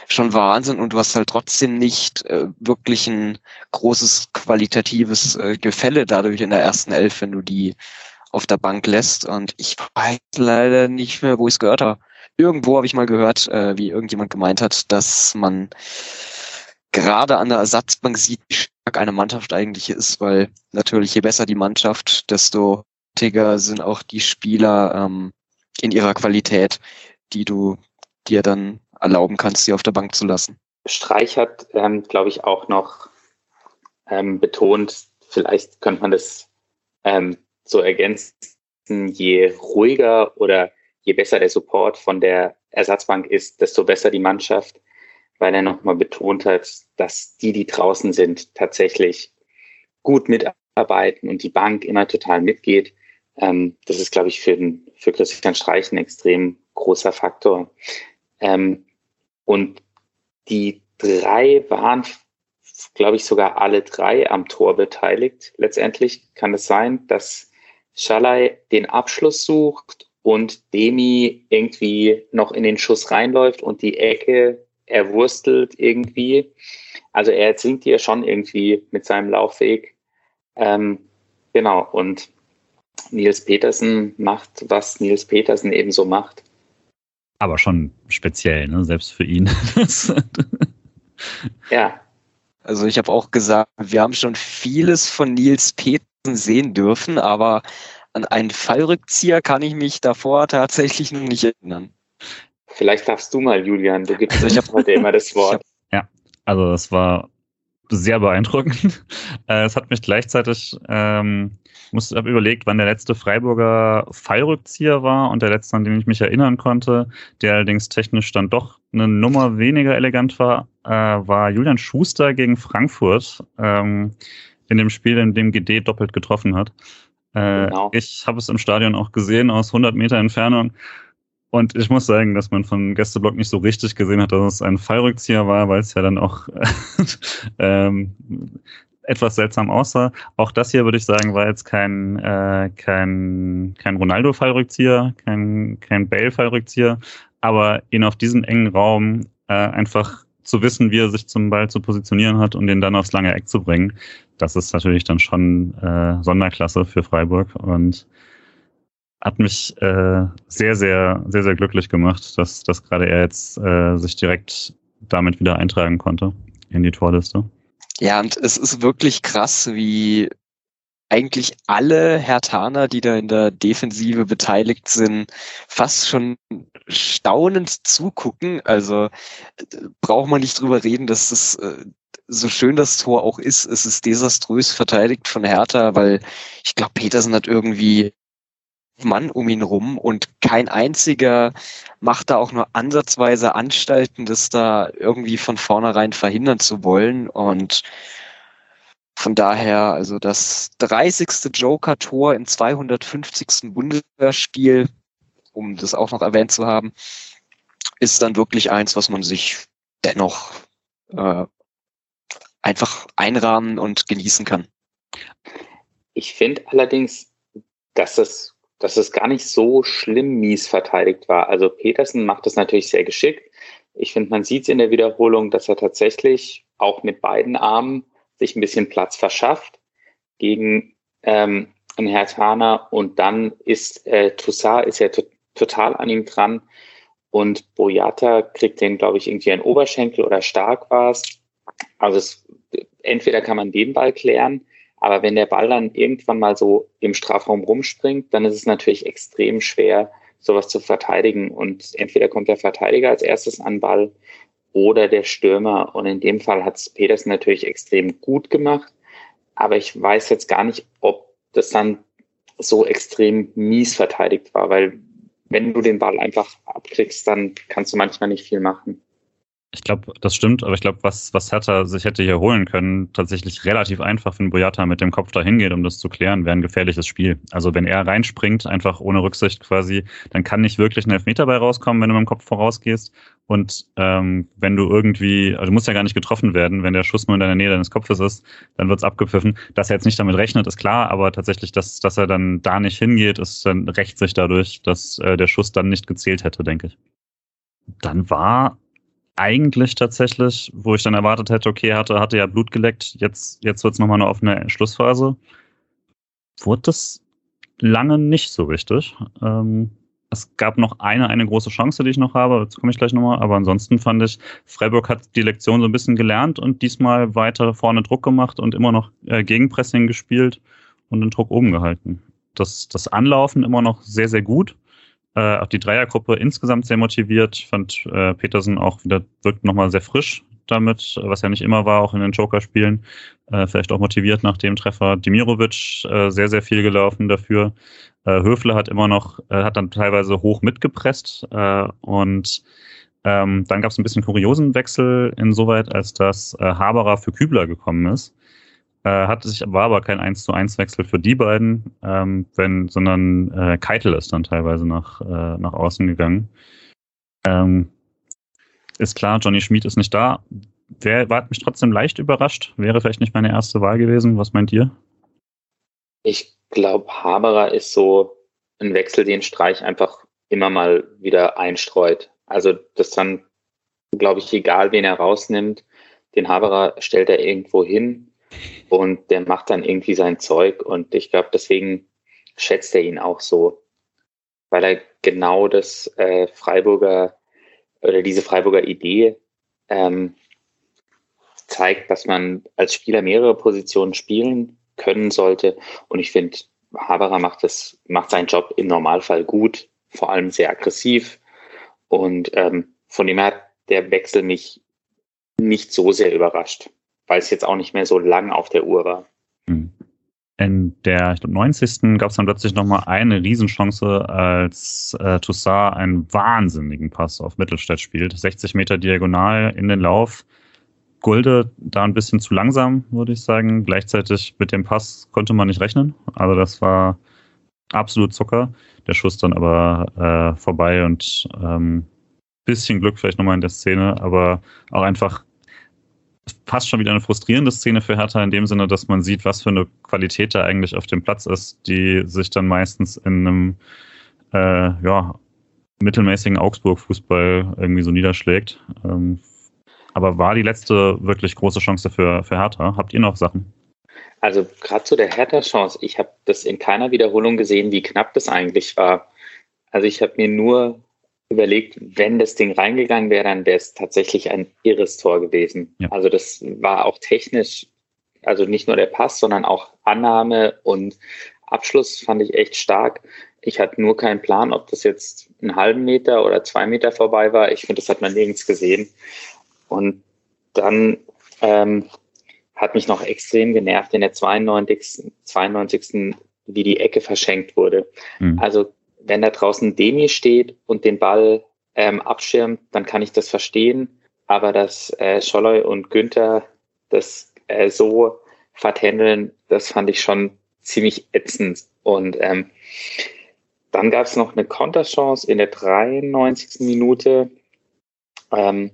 schon Wahnsinn und du hast halt trotzdem nicht äh, wirklich ein großes qualitatives äh, Gefälle dadurch in der ersten Elf, wenn du die auf der Bank lässt. Und ich weiß leider nicht mehr, wo ich es gehört habe irgendwo habe ich mal gehört, äh, wie irgendjemand gemeint hat, dass man gerade an der Ersatzbank sieht, wie stark eine Mannschaft eigentlich ist, weil natürlich je besser die Mannschaft, desto wichtiger sind auch die Spieler ähm, in ihrer Qualität, die du dir dann erlauben kannst, sie auf der Bank zu lassen. Streich hat, ähm, glaube ich, auch noch ähm, betont, vielleicht könnte man das ähm, so ergänzen, je ruhiger oder je besser der Support von der Ersatzbank ist, desto besser die Mannschaft, weil er nochmal betont hat, dass die, die draußen sind, tatsächlich gut mitarbeiten und die Bank immer total mitgeht. Ähm, das ist, glaube ich, für, den, für Christian Streich ein extrem großer Faktor. Ähm, und die drei waren, glaube ich, sogar alle drei am Tor beteiligt. Letztendlich kann es sein, dass Schalay den Abschluss sucht und Demi irgendwie noch in den Schuss reinläuft und die Ecke erwurstelt irgendwie. Also er zwingt ja schon irgendwie mit seinem Laufweg. Ähm, genau, und Nils Petersen macht, was Nils Petersen eben so macht. Aber schon speziell, ne? selbst für ihn. ja. Also ich habe auch gesagt, wir haben schon vieles von Nils Petersen sehen dürfen, aber an einen Fallrückzieher kann ich mich davor tatsächlich noch nicht erinnern. Vielleicht darfst du mal, Julian, du gibst also ich heute immer das Wort. Ja, also es war sehr beeindruckend. Äh, es hat mich gleichzeitig, ähm, muss habe überlegt, wann der letzte Freiburger Fallrückzieher war und der letzte, an den ich mich erinnern konnte, der allerdings technisch dann doch eine Nummer weniger elegant war, äh, war Julian Schuster gegen Frankfurt ähm, in dem Spiel, in dem GD doppelt getroffen hat. Äh, genau. Ich habe es im Stadion auch gesehen aus 100 Meter Entfernung. Und ich muss sagen, dass man von Gästeblock nicht so richtig gesehen hat, dass es ein Fallrückzieher war, weil es ja dann auch ähm, etwas seltsam aussah. Auch das hier würde ich sagen, war jetzt kein, äh, kein, kein Ronaldo-Fallrückzieher, kein, kein Bale-Fallrückzieher, aber ihn auf diesem engen Raum äh, einfach zu wissen, wie er sich zum Ball zu positionieren hat und den dann aufs lange Eck zu bringen, das ist natürlich dann schon äh, Sonderklasse für Freiburg und hat mich äh, sehr, sehr, sehr, sehr glücklich gemacht, dass, dass gerade er jetzt äh, sich direkt damit wieder eintragen konnte in die Torliste. Ja, und es ist wirklich krass, wie eigentlich alle Hertaner, die da in der Defensive beteiligt sind, fast schon staunend zugucken. Also braucht man nicht drüber reden, dass das äh, so schön das Tor auch ist, es ist desaströs verteidigt von Hertha, weil ich glaube, Petersen hat irgendwie Mann um ihn rum und kein einziger macht da auch nur ansatzweise Anstalten, das da irgendwie von vornherein verhindern zu wollen. Und von daher, also das 30. Joker-Tor im 250. Bundesligaspiel, um das auch noch erwähnt zu haben, ist dann wirklich eins, was man sich dennoch äh, einfach einrahmen und genießen kann. Ich finde allerdings, dass es, dass es gar nicht so schlimm mies verteidigt war. Also Petersen macht das natürlich sehr geschickt. Ich finde, man sieht es in der Wiederholung, dass er tatsächlich auch mit beiden Armen sich ein bisschen Platz verschafft gegen ähm, einen Hertaner und dann ist äh, Toussaint ist ja total an ihm dran und Boyata kriegt den, glaube ich, irgendwie ein Oberschenkel oder stark war es. Also es, entweder kann man den Ball klären, Aber wenn der Ball dann irgendwann mal so im Strafraum rumspringt, dann ist es natürlich extrem schwer, sowas zu verteidigen. Und entweder kommt der Verteidiger als erstes an den Ball oder der Stürmer. Und in dem Fall hat es Petersen natürlich extrem gut gemacht. Aber ich weiß jetzt gar nicht, ob das dann so extrem mies verteidigt war, weil wenn du den Ball einfach abkriegst, dann kannst du manchmal nicht viel machen. Ich glaube, das stimmt, aber ich glaube, was, was Hertha sich hätte hier holen können, tatsächlich relativ einfach, wenn Boyata mit dem Kopf dahin geht, um das zu klären, wäre ein gefährliches Spiel. Also wenn er reinspringt, einfach ohne Rücksicht quasi, dann kann nicht wirklich ein Elfmeter bei rauskommen, wenn du mit dem Kopf vorausgehst. Und ähm, wenn du irgendwie, also du musst ja gar nicht getroffen werden, wenn der Schuss nur in deiner Nähe deines Kopfes ist, dann wird's abgepfiffen. Dass er jetzt nicht damit rechnet, ist klar, aber tatsächlich, dass, dass er dann da nicht hingeht, ist dann rächt sich dadurch, dass äh, der Schuss dann nicht gezählt hätte, denke ich. Dann war eigentlich tatsächlich, wo ich dann erwartet hätte, okay, hatte, hatte ja Blut geleckt, jetzt, jetzt wird es nochmal eine offene Schlussphase. Wurde das lange nicht so richtig. Ähm, es gab noch eine, eine große Chance, die ich noch habe, dazu komme ich gleich nochmal, aber ansonsten fand ich, Freiburg hat die Lektion so ein bisschen gelernt und diesmal weiter vorne Druck gemacht und immer noch äh, Gegenpressing gespielt und den Druck oben gehalten. Das, das Anlaufen immer noch sehr, sehr gut äh, auch die Dreiergruppe insgesamt sehr motiviert. Fand äh, Petersen auch wieder, wirkt nochmal sehr frisch damit, was ja nicht immer war, auch in den Joker-Spielen. Äh, vielleicht auch motiviert nach dem Treffer. Dimirovic äh, sehr, sehr viel gelaufen dafür. Äh, Höfle hat immer noch, äh, hat dann teilweise hoch mitgepresst äh, und ähm, dann gab es ein bisschen kuriosen Wechsel insoweit, als dass äh, Haberer für Kübler gekommen ist. Äh, hatte sich, war aber kein 1 zu 1 Wechsel für die beiden, ähm, wenn, sondern äh, Keitel ist dann teilweise nach, äh, nach außen gegangen. Ähm, ist klar, Johnny Schmid ist nicht da. Wer war mich trotzdem leicht überrascht? Wäre vielleicht nicht meine erste Wahl gewesen. Was meint ihr? Ich glaube, Haberer ist so ein Wechsel, den Streich einfach immer mal wieder einstreut. Also das dann, glaube ich, egal, wen er rausnimmt, den Haberer stellt er irgendwo hin und der macht dann irgendwie sein Zeug und ich glaube, deswegen schätzt er ihn auch so, weil er genau das äh, Freiburger oder diese Freiburger Idee ähm, zeigt, dass man als Spieler mehrere Positionen spielen können sollte. Und ich finde, Haberer macht das, macht seinen Job im Normalfall gut, vor allem sehr aggressiv. Und ähm, von dem her hat der Wechsel mich nicht so sehr überrascht weil es jetzt auch nicht mehr so lang auf der Uhr war. Hm. In der ich glaub, 90. gab es dann plötzlich nochmal eine Riesenchance, als äh, Toussaint einen wahnsinnigen Pass auf Mittelstädt spielt. 60 Meter diagonal in den Lauf. Gulde da ein bisschen zu langsam, würde ich sagen. Gleichzeitig mit dem Pass konnte man nicht rechnen. Also das war absolut Zucker. Der Schuss dann aber äh, vorbei und ähm, bisschen Glück vielleicht nochmal in der Szene, aber auch einfach fast schon wieder eine frustrierende Szene für Hertha in dem Sinne, dass man sieht, was für eine Qualität da eigentlich auf dem Platz ist, die sich dann meistens in einem äh, ja, mittelmäßigen Augsburg-Fußball irgendwie so niederschlägt. Ähm, aber war die letzte wirklich große Chance für, für Hertha? Habt ihr noch Sachen? Also gerade zu der Hertha-Chance, ich habe das in keiner Wiederholung gesehen, wie knapp das eigentlich war. Also ich habe mir nur überlegt, wenn das Ding reingegangen wäre, dann wäre es tatsächlich ein irres Tor gewesen. Ja. Also das war auch technisch, also nicht nur der Pass, sondern auch Annahme und Abschluss fand ich echt stark. Ich hatte nur keinen Plan, ob das jetzt einen halben Meter oder zwei Meter vorbei war. Ich finde, das hat man nirgends gesehen. Und dann ähm, hat mich noch extrem genervt in der 92. 92. wie die Ecke verschenkt wurde. Mhm. Also wenn da draußen Demi steht und den Ball ähm, abschirmt, dann kann ich das verstehen. Aber dass äh, Scholloy und Günther das äh, so vertändeln, das fand ich schon ziemlich ätzend. Und ähm, dann gab es noch eine Konterchance in der 93. Minute ähm,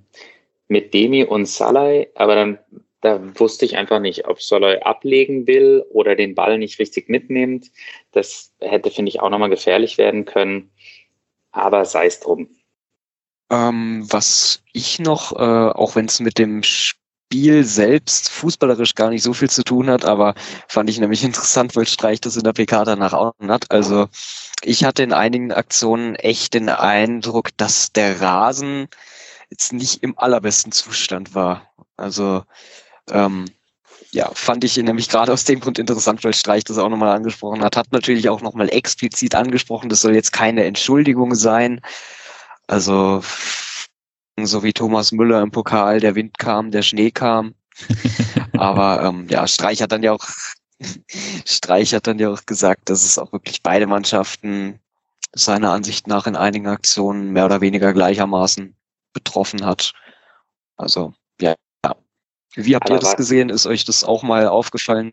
mit Demi und Salai, aber dann da wusste ich einfach nicht, ob Soloy ablegen will oder den Ball nicht richtig mitnimmt. Das hätte, finde ich, auch nochmal gefährlich werden können. Aber sei es drum. Ähm, was ich noch, äh, auch wenn es mit dem Spiel selbst fußballerisch gar nicht so viel zu tun hat, aber fand ich nämlich interessant, weil Streich das in der PK danach auch hat. Also ich hatte in einigen Aktionen echt den Eindruck, dass der Rasen jetzt nicht im allerbesten Zustand war. Also ähm, ja, fand ich nämlich gerade aus dem Grund interessant, weil Streich das auch nochmal angesprochen hat. Hat natürlich auch nochmal explizit angesprochen, das soll jetzt keine Entschuldigung sein. Also, so wie Thomas Müller im Pokal, der Wind kam, der Schnee kam. Aber ähm, ja, Streich hat dann ja auch Streich hat dann ja auch gesagt, dass es auch wirklich beide Mannschaften seiner Ansicht nach in einigen Aktionen mehr oder weniger gleichermaßen betroffen hat. Also, ja. Wie habt Aber ihr das gesehen? Ist euch das auch mal aufgefallen?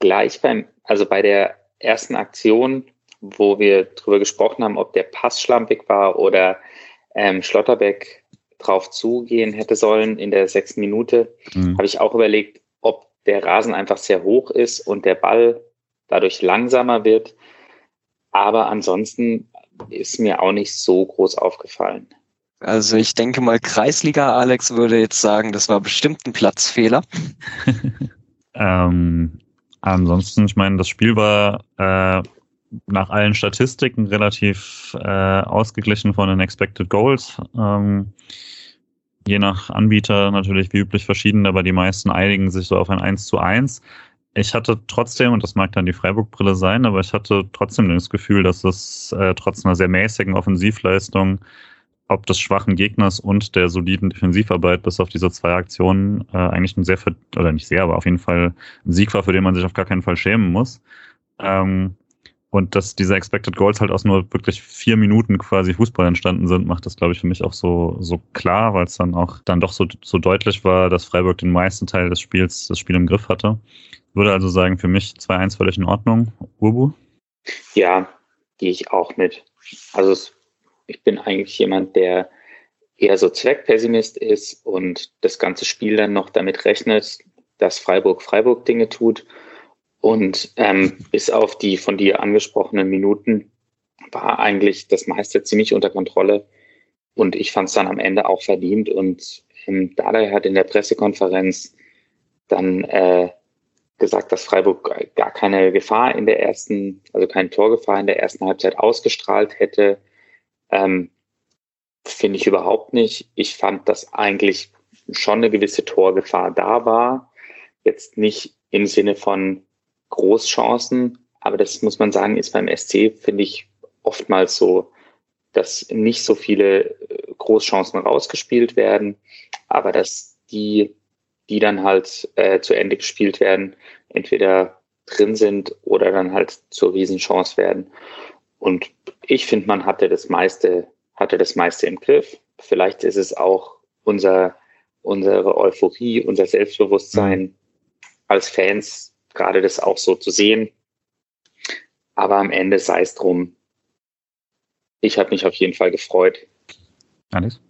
Gleich beim, also bei der ersten Aktion, wo wir drüber gesprochen haben, ob der Pass schlampig war oder ähm, Schlotterbeck drauf zugehen hätte sollen in der sechsten Minute, mhm. habe ich auch überlegt, ob der Rasen einfach sehr hoch ist und der Ball dadurch langsamer wird. Aber ansonsten ist mir auch nicht so groß aufgefallen. Also ich denke mal, Kreisliga Alex würde jetzt sagen, das war bestimmt ein Platzfehler. ähm, ansonsten, ich meine, das Spiel war äh, nach allen Statistiken relativ äh, ausgeglichen von den Expected Goals. Ähm, je nach Anbieter natürlich wie üblich verschieden, aber die meisten einigen sich so auf ein 1 zu 1. Ich hatte trotzdem, und das mag dann die Freiburg-Brille sein, aber ich hatte trotzdem das Gefühl, dass es äh, trotz einer sehr mäßigen Offensivleistung, ob des schwachen Gegners und der soliden Defensivarbeit bis auf diese zwei Aktionen äh, eigentlich ein sehr, oder nicht sehr, aber auf jeden Fall ein Sieg war, für den man sich auf gar keinen Fall schämen muss. Ähm, und dass diese Expected Goals halt aus nur wirklich vier Minuten quasi Fußball entstanden sind, macht das, glaube ich, für mich auch so, so klar, weil es dann auch dann doch so, so deutlich war, dass Freiburg den meisten Teil des Spiels das Spiel im Griff hatte. Würde also sagen, für mich 2-1 völlig in Ordnung. Urbu? Ja, gehe ich auch mit. Also es, ich bin eigentlich jemand, der eher so Zweckpessimist ist und das ganze Spiel dann noch damit rechnet, dass Freiburg Freiburg Dinge tut und ähm, bis auf die von dir angesprochenen Minuten war eigentlich das meiste ziemlich unter Kontrolle. Und ich fand es dann am Ende auch verdient. Und ähm, Dada hat in der Pressekonferenz dann äh, gesagt, dass Freiburg gar keine Gefahr in der ersten, also keine Torgefahr in der ersten Halbzeit ausgestrahlt hätte. Ähm, Finde ich überhaupt nicht. Ich fand, dass eigentlich schon eine gewisse Torgefahr da war. Jetzt nicht im Sinne von Großchancen. Aber das muss man sagen, ist beim SC, finde ich, oftmals so, dass nicht so viele äh, Großchancen rausgespielt werden, aber dass die, die dann halt äh, zu Ende gespielt werden, entweder drin sind oder dann halt zur Riesenchance werden. Und ich finde, man hatte das meiste, hatte das meiste im Griff. Vielleicht ist es auch unser, unsere Euphorie, unser Selbstbewusstsein mhm. als Fans, gerade das auch so zu sehen. Aber am Ende sei es drum. Ich habe mich auf jeden Fall gefreut. Alles?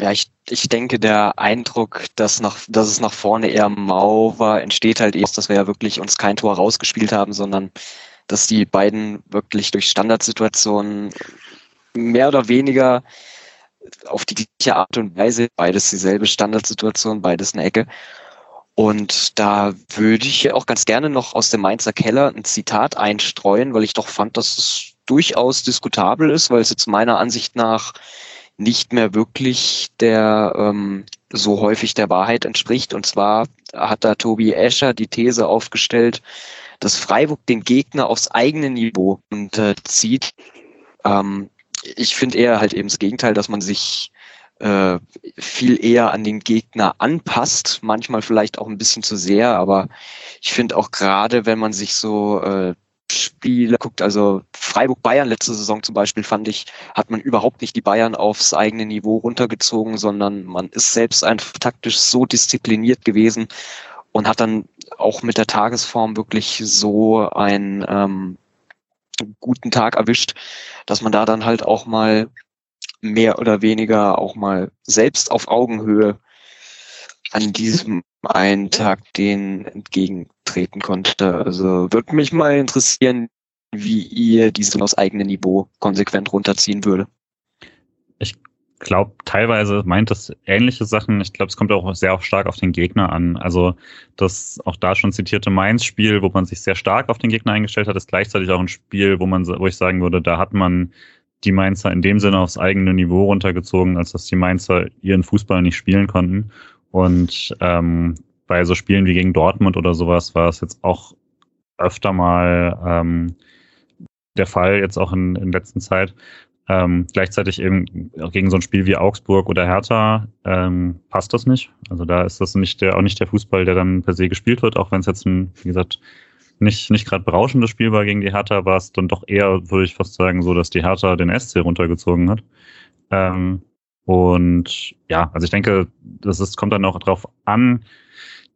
Ja, ich, ich denke, der Eindruck, dass, nach, dass es nach vorne eher mau war, entsteht halt erst, dass wir ja wirklich uns kein Tor rausgespielt haben, sondern dass die beiden wirklich durch Standardsituationen mehr oder weniger auf die gleiche Art und Weise, beides dieselbe Standardsituation, beides eine Ecke, und da würde ich auch ganz gerne noch aus dem Mainzer Keller ein Zitat einstreuen, weil ich doch fand, dass es durchaus diskutabel ist, weil es jetzt meiner Ansicht nach nicht mehr wirklich der ähm, so häufig der Wahrheit entspricht. Und zwar hat da Tobi Escher die These aufgestellt, dass Freiburg den Gegner aufs eigene Niveau unterzieht. Ähm, ich finde eher halt eben das Gegenteil, dass man sich äh, viel eher an den Gegner anpasst, manchmal vielleicht auch ein bisschen zu sehr, aber ich finde auch gerade, wenn man sich so äh, Spiele guckt, also Freiburg-Bayern letzte Saison zum Beispiel, fand ich, hat man überhaupt nicht die Bayern aufs eigene Niveau runtergezogen, sondern man ist selbst einfach taktisch so diszipliniert gewesen und hat dann auch mit der Tagesform wirklich so einen ähm, guten Tag erwischt, dass man da dann halt auch mal mehr oder weniger auch mal selbst auf Augenhöhe an diesem einen Tag den entgegentreten konnte. Also würde mich mal interessieren, wie ihr diesen aus eigenem Niveau konsequent runterziehen würde. Glaube, teilweise meint es ähnliche Sachen. Ich glaube, es kommt auch sehr stark auf den Gegner an. Also das auch da schon zitierte Mainz-Spiel, wo man sich sehr stark auf den Gegner eingestellt hat, ist gleichzeitig auch ein Spiel, wo man, wo ich sagen würde, da hat man die Mainzer in dem Sinne aufs eigene Niveau runtergezogen, als dass die Mainzer ihren Fußball nicht spielen konnten. Und ähm, bei so Spielen wie gegen Dortmund oder sowas war es jetzt auch öfter mal ähm, der Fall, jetzt auch in, in letzter Zeit. Ähm, gleichzeitig eben gegen so ein Spiel wie Augsburg oder Hertha ähm, passt das nicht. Also da ist das nicht der, auch nicht der Fußball, der dann per se gespielt wird, auch wenn es jetzt ein, wie gesagt, nicht, nicht gerade berauschendes Spiel war gegen die Hertha, war es dann doch eher, würde ich fast sagen, so, dass die Hertha den SC runtergezogen hat. Ähm, und ja, also ich denke, das ist, kommt dann auch drauf an,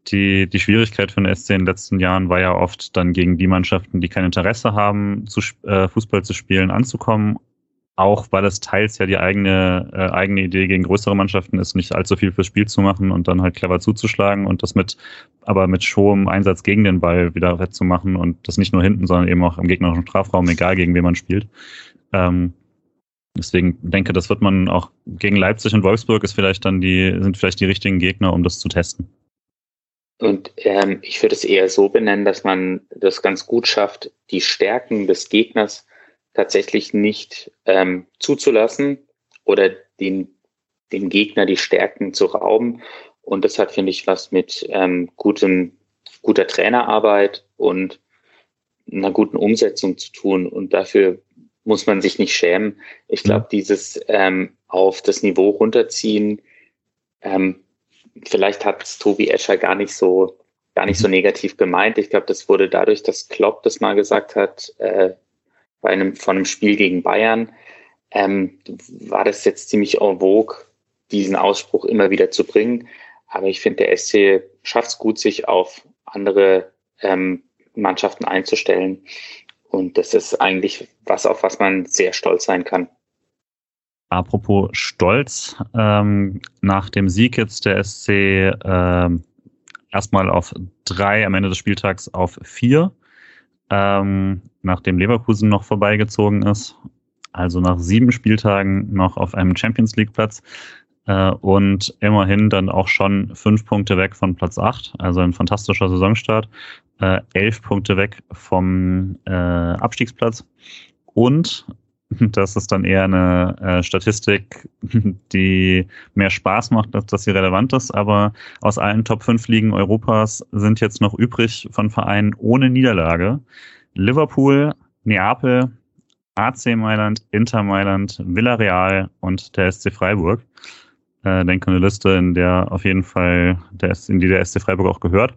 die, die Schwierigkeit für den SC in den letzten Jahren war ja oft dann gegen die Mannschaften, die kein Interesse haben, zu, äh, Fußball zu spielen, anzukommen. Auch weil es teils ja die eigene, äh, eigene Idee gegen größere Mannschaften ist, nicht allzu viel fürs Spiel zu machen und dann halt clever zuzuschlagen und das mit, aber mit hohem Einsatz gegen den Ball wieder wettzumachen und das nicht nur hinten, sondern eben auch im gegnerischen Strafraum, egal gegen wen man spielt. Ähm, Deswegen denke, das wird man auch gegen Leipzig und Wolfsburg ist vielleicht dann die, sind vielleicht die richtigen Gegner, um das zu testen. Und ähm, ich würde es eher so benennen, dass man das ganz gut schafft, die Stärken des Gegners tatsächlich nicht ähm, zuzulassen oder den, dem Gegner die Stärken zu rauben. Und das hat, finde ich, was mit ähm, gutem, guter Trainerarbeit und einer guten Umsetzung zu tun. Und dafür muss man sich nicht schämen. Ich glaube, dieses ähm, auf das Niveau runterziehen, ähm, vielleicht hat es Tobi Escher gar nicht so gar nicht so mhm. negativ gemeint. Ich glaube, das wurde dadurch, dass Klopp das mal gesagt hat, äh, bei einem von einem Spiel gegen Bayern, ähm, war das jetzt ziemlich en vogue, diesen Ausspruch immer wieder zu bringen. Aber ich finde, der SC schafft es gut, sich auf andere ähm, Mannschaften einzustellen. Und das ist eigentlich was, auf was man sehr stolz sein kann. Apropos Stolz, ähm, nach dem Sieg jetzt der SC ähm, erstmal auf drei, am Ende des Spieltags auf vier, ähm, nachdem Leverkusen noch vorbeigezogen ist. Also nach sieben Spieltagen noch auf einem Champions League Platz äh, und immerhin dann auch schon fünf Punkte weg von Platz acht, also ein fantastischer Saisonstart, äh, elf Punkte weg vom äh, Abstiegsplatz und das ist dann eher eine äh, Statistik, die mehr Spaß macht, als dass sie relevant ist. Aber aus allen Top 5 Ligen Europas sind jetzt noch übrig von Vereinen ohne Niederlage. Liverpool, Neapel, AC Mailand, Inter Mailand, Villarreal und der SC Freiburg. Äh, denke eine Liste, in der auf jeden Fall der, in die der SC Freiburg auch gehört.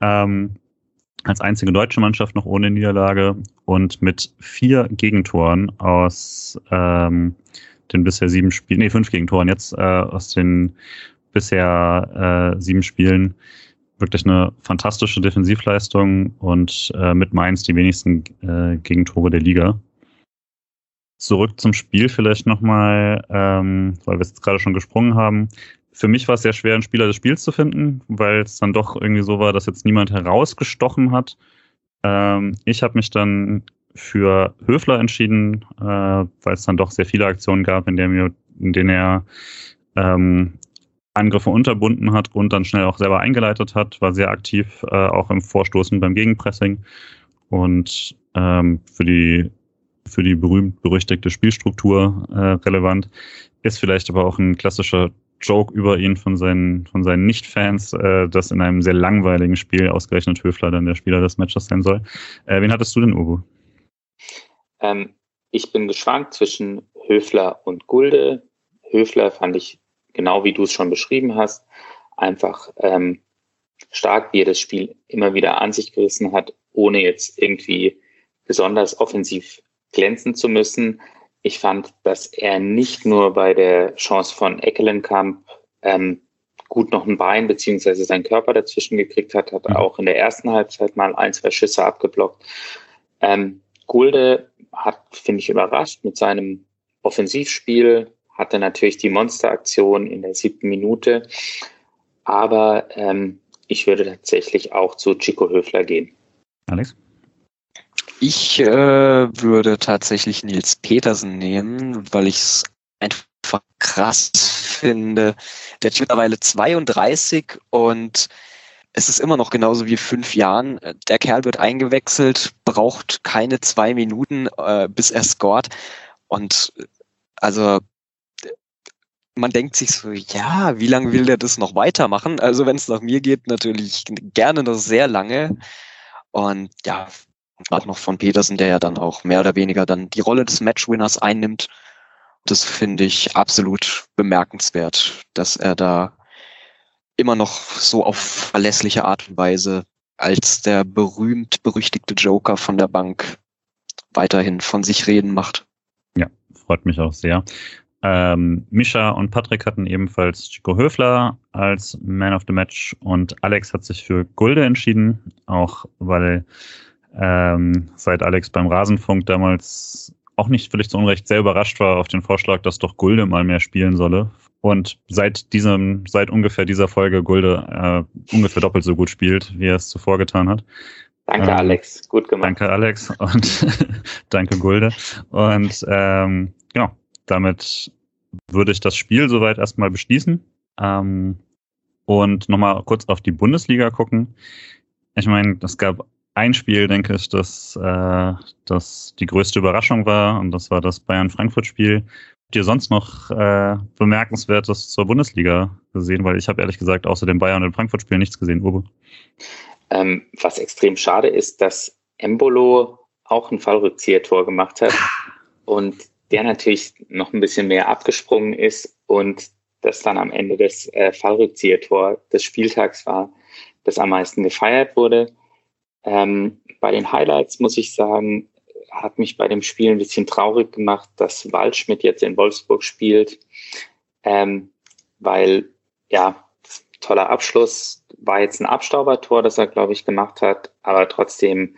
Ähm, als einzige deutsche Mannschaft noch ohne Niederlage und mit vier Gegentoren aus ähm, den bisher sieben Spielen, nee, fünf Gegentoren jetzt äh, aus den bisher äh, sieben Spielen. Wirklich eine fantastische Defensivleistung und äh, mit Mainz die wenigsten äh, Gegentore der Liga. Zurück zum Spiel vielleicht nochmal, ähm, weil wir es jetzt gerade schon gesprungen haben für mich war es sehr schwer, einen Spieler des Spiels zu finden, weil es dann doch irgendwie so war, dass jetzt niemand herausgestochen hat. Ähm, ich habe mich dann für Höfler entschieden, äh, weil es dann doch sehr viele Aktionen gab, in, der mir, in denen er ähm, Angriffe unterbunden hat und dann schnell auch selber eingeleitet hat, war sehr aktiv, äh, auch im Vorstoßen beim Gegenpressing. Und ähm, für die für die berühmt-berüchtigte Spielstruktur äh, relevant, ist vielleicht aber auch ein klassischer Joke über ihn von seinen, von seinen Nicht-Fans, äh, dass in einem sehr langweiligen Spiel ausgerechnet Höfler dann der Spieler des Matches sein soll. Äh, wen hattest du denn, Uwe? Ähm, ich bin geschwankt zwischen Höfler und Gulde. Höfler fand ich, genau wie du es schon beschrieben hast, einfach ähm, stark, wie er das Spiel immer wieder an sich gerissen hat, ohne jetzt irgendwie besonders offensiv glänzen zu müssen. Ich fand, dass er nicht nur bei der Chance von Eckelenkamp ähm, gut noch ein Bein beziehungsweise seinen Körper dazwischen gekriegt hat, hat mhm. auch in der ersten Halbzeit mal ein, zwei Schüsse abgeblockt. Ähm, Gulde hat, finde ich, überrascht mit seinem Offensivspiel, hatte natürlich die Monsteraktion in der siebten Minute, aber ähm, ich würde tatsächlich auch zu Chico Höfler gehen. Alex? Ich äh, würde tatsächlich Nils Petersen nehmen, weil ich es einfach krass finde. Der ist mittlerweile 32 und es ist immer noch genauso wie fünf Jahren. Der Kerl wird eingewechselt, braucht keine zwei Minuten, äh, bis er scored. Und also man denkt sich so, ja, wie lange will der das noch weitermachen? Also wenn es nach mir geht, natürlich gerne noch sehr lange. Und ja, gerade noch von Petersen, der ja dann auch mehr oder weniger dann die Rolle des Matchwinners einnimmt. Das finde ich absolut bemerkenswert, dass er da immer noch so auf verlässliche Art und Weise als der berühmt berüchtigte Joker von der Bank weiterhin von sich reden macht. Ja, freut mich auch sehr. Ähm, Mischa und Patrick hatten ebenfalls Chico Höfler als Man of the Match und Alex hat sich für Gulde entschieden, auch weil ähm, seit Alex beim Rasenfunk damals auch nicht völlig zu Unrecht sehr überrascht war auf den Vorschlag, dass doch Gulde mal mehr spielen solle. Und seit diesem, seit ungefähr dieser Folge Gulde äh, ungefähr doppelt so gut spielt, wie er es zuvor getan hat. Danke, ähm, Alex. Gut gemacht. Danke, Alex. Und danke, Gulde. Und ähm, genau, damit würde ich das Spiel soweit erstmal beschließen. Ähm, und nochmal kurz auf die Bundesliga gucken. Ich meine, es gab ein Spiel, denke ich, das, äh, das die größte Überraschung war, und das war das Bayern-Frankfurt-Spiel. Habt ihr sonst noch äh, Bemerkenswertes zur Bundesliga gesehen? Weil ich habe ehrlich gesagt außer dem Bayern- und Frankfurt-Spiel nichts gesehen, Uwe. Ähm, was extrem schade ist, dass Embolo auch ein Fallrückzieher-Tor gemacht hat und der natürlich noch ein bisschen mehr abgesprungen ist und das dann am Ende des äh, Fallrückzieher-Tor des Spieltags war, das am meisten gefeiert wurde. Ähm, bei den Highlights muss ich sagen, hat mich bei dem Spiel ein bisschen traurig gemacht, dass Waldschmidt jetzt in Wolfsburg spielt, ähm, weil ja toller Abschluss, war jetzt ein Abstaubertor, das er, glaube ich, gemacht hat, aber trotzdem,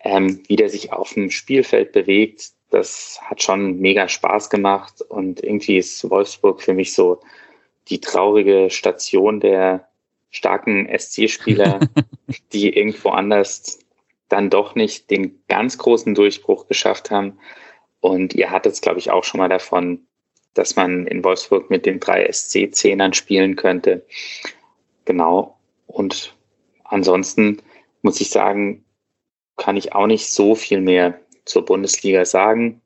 ähm, wie der sich auf dem Spielfeld bewegt, das hat schon mega Spaß gemacht und irgendwie ist Wolfsburg für mich so die traurige Station der starken SC-Spieler, die irgendwo anders dann doch nicht den ganz großen Durchbruch geschafft haben. Und ihr hattet es, glaube ich, auch schon mal davon, dass man in Wolfsburg mit den drei SC-Zehnern spielen könnte. Genau. Und ansonsten muss ich sagen, kann ich auch nicht so viel mehr zur Bundesliga sagen.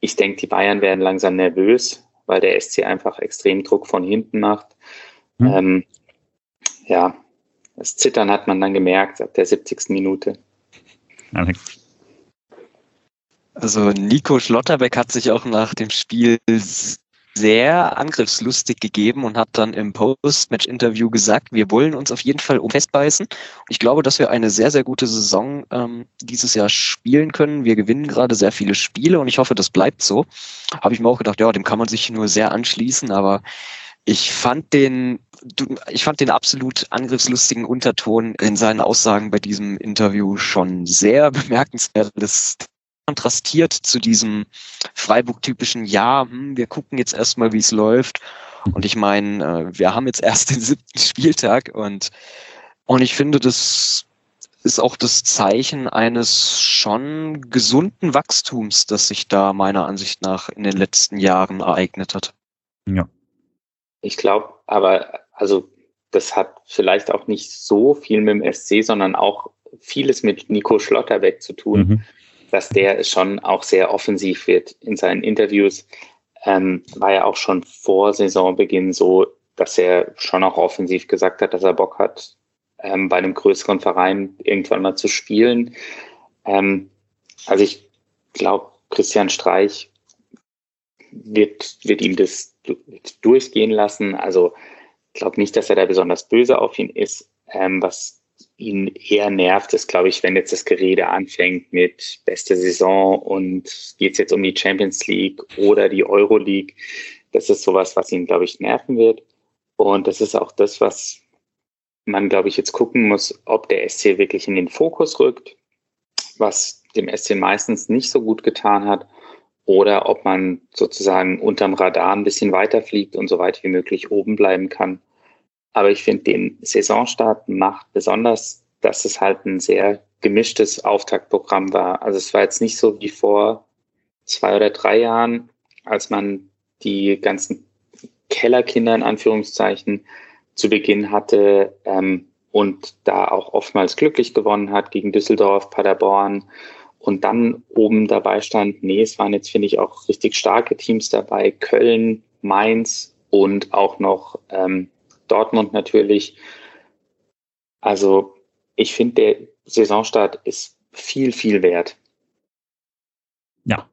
Ich denke, die Bayern werden langsam nervös, weil der SC einfach extrem Druck von hinten macht. Mhm. Ähm, ja, das Zittern hat man dann gemerkt ab der 70. Minute. Alex. Also Nico Schlotterbeck hat sich auch nach dem Spiel sehr angriffslustig gegeben und hat dann im Post-Match-Interview gesagt, wir wollen uns auf jeden Fall festbeißen. Ich glaube, dass wir eine sehr, sehr gute Saison ähm, dieses Jahr spielen können. Wir gewinnen gerade sehr viele Spiele und ich hoffe, das bleibt so. Habe ich mir auch gedacht, ja, dem kann man sich nur sehr anschließen, aber ich fand den, ich fand den absolut angriffslustigen Unterton in seinen Aussagen bei diesem Interview schon sehr bemerkenswert. Das kontrastiert zu diesem Freiburg-typischen, ja, hm, wir gucken jetzt erstmal, wie es läuft. Und ich meine, äh, wir haben jetzt erst den siebten Spieltag und, und ich finde, das ist auch das Zeichen eines schon gesunden Wachstums, das sich da meiner Ansicht nach in den letzten Jahren ereignet hat. Ja. Ich glaube, aber also das hat vielleicht auch nicht so viel mit dem SC, sondern auch vieles mit Nico Schlotterbeck zu tun. Mhm dass der schon auch sehr offensiv wird in seinen Interviews. Ähm, war ja auch schon vor Saisonbeginn so, dass er schon auch offensiv gesagt hat, dass er Bock hat, ähm, bei einem größeren Verein irgendwann mal zu spielen. Ähm, also ich glaube, Christian Streich wird, wird ihm das durchgehen lassen. Also glaube nicht, dass er da besonders böse auf ihn ist. Ähm, was ihn eher nervt, ist, glaube ich, wenn jetzt das Gerede anfängt mit beste Saison und geht es jetzt um die Champions League oder die Euro League. Das ist sowas, was ihn, glaube ich, nerven wird. Und das ist auch das, was man, glaube ich, jetzt gucken muss, ob der SC wirklich in den Fokus rückt, was dem SC meistens nicht so gut getan hat, oder ob man sozusagen unterm Radar ein bisschen weiterfliegt und so weit wie möglich oben bleiben kann. Aber ich finde den Saisonstart macht besonders, dass es halt ein sehr gemischtes Auftaktprogramm war. Also es war jetzt nicht so wie vor zwei oder drei Jahren, als man die ganzen Kellerkinder in Anführungszeichen zu Beginn hatte ähm, und da auch oftmals glücklich gewonnen hat gegen Düsseldorf, Paderborn und dann oben dabei stand, nee, es waren jetzt, finde ich, auch richtig starke Teams dabei, Köln, Mainz, und auch noch ähm, Dortmund natürlich. Also ich finde, der Saisonstart ist viel, viel wert. Ja.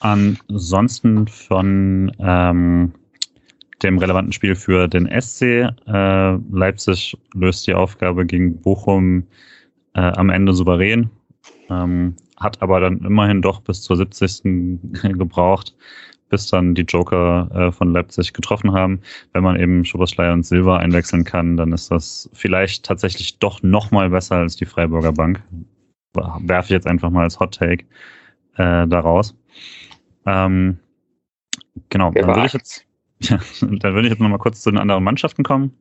Ansonsten von ähm, dem relevanten Spiel für den SC. Äh, Leipzig löst die Aufgabe gegen Bochum äh, am Ende souverän, ähm, hat aber dann immerhin doch bis zur 70. gebraucht, bis dann die Joker äh, von Leipzig getroffen haben. Wenn man eben Schoboschlei und Silva einwechseln kann, dann ist das vielleicht tatsächlich doch noch mal besser als die Freiburger Bank. Werfe ich jetzt einfach mal als Hot Take äh, daraus. Ähm, genau, dann würde ich jetzt ja, dann würde ich jetzt noch mal kurz zu den anderen Mannschaften kommen,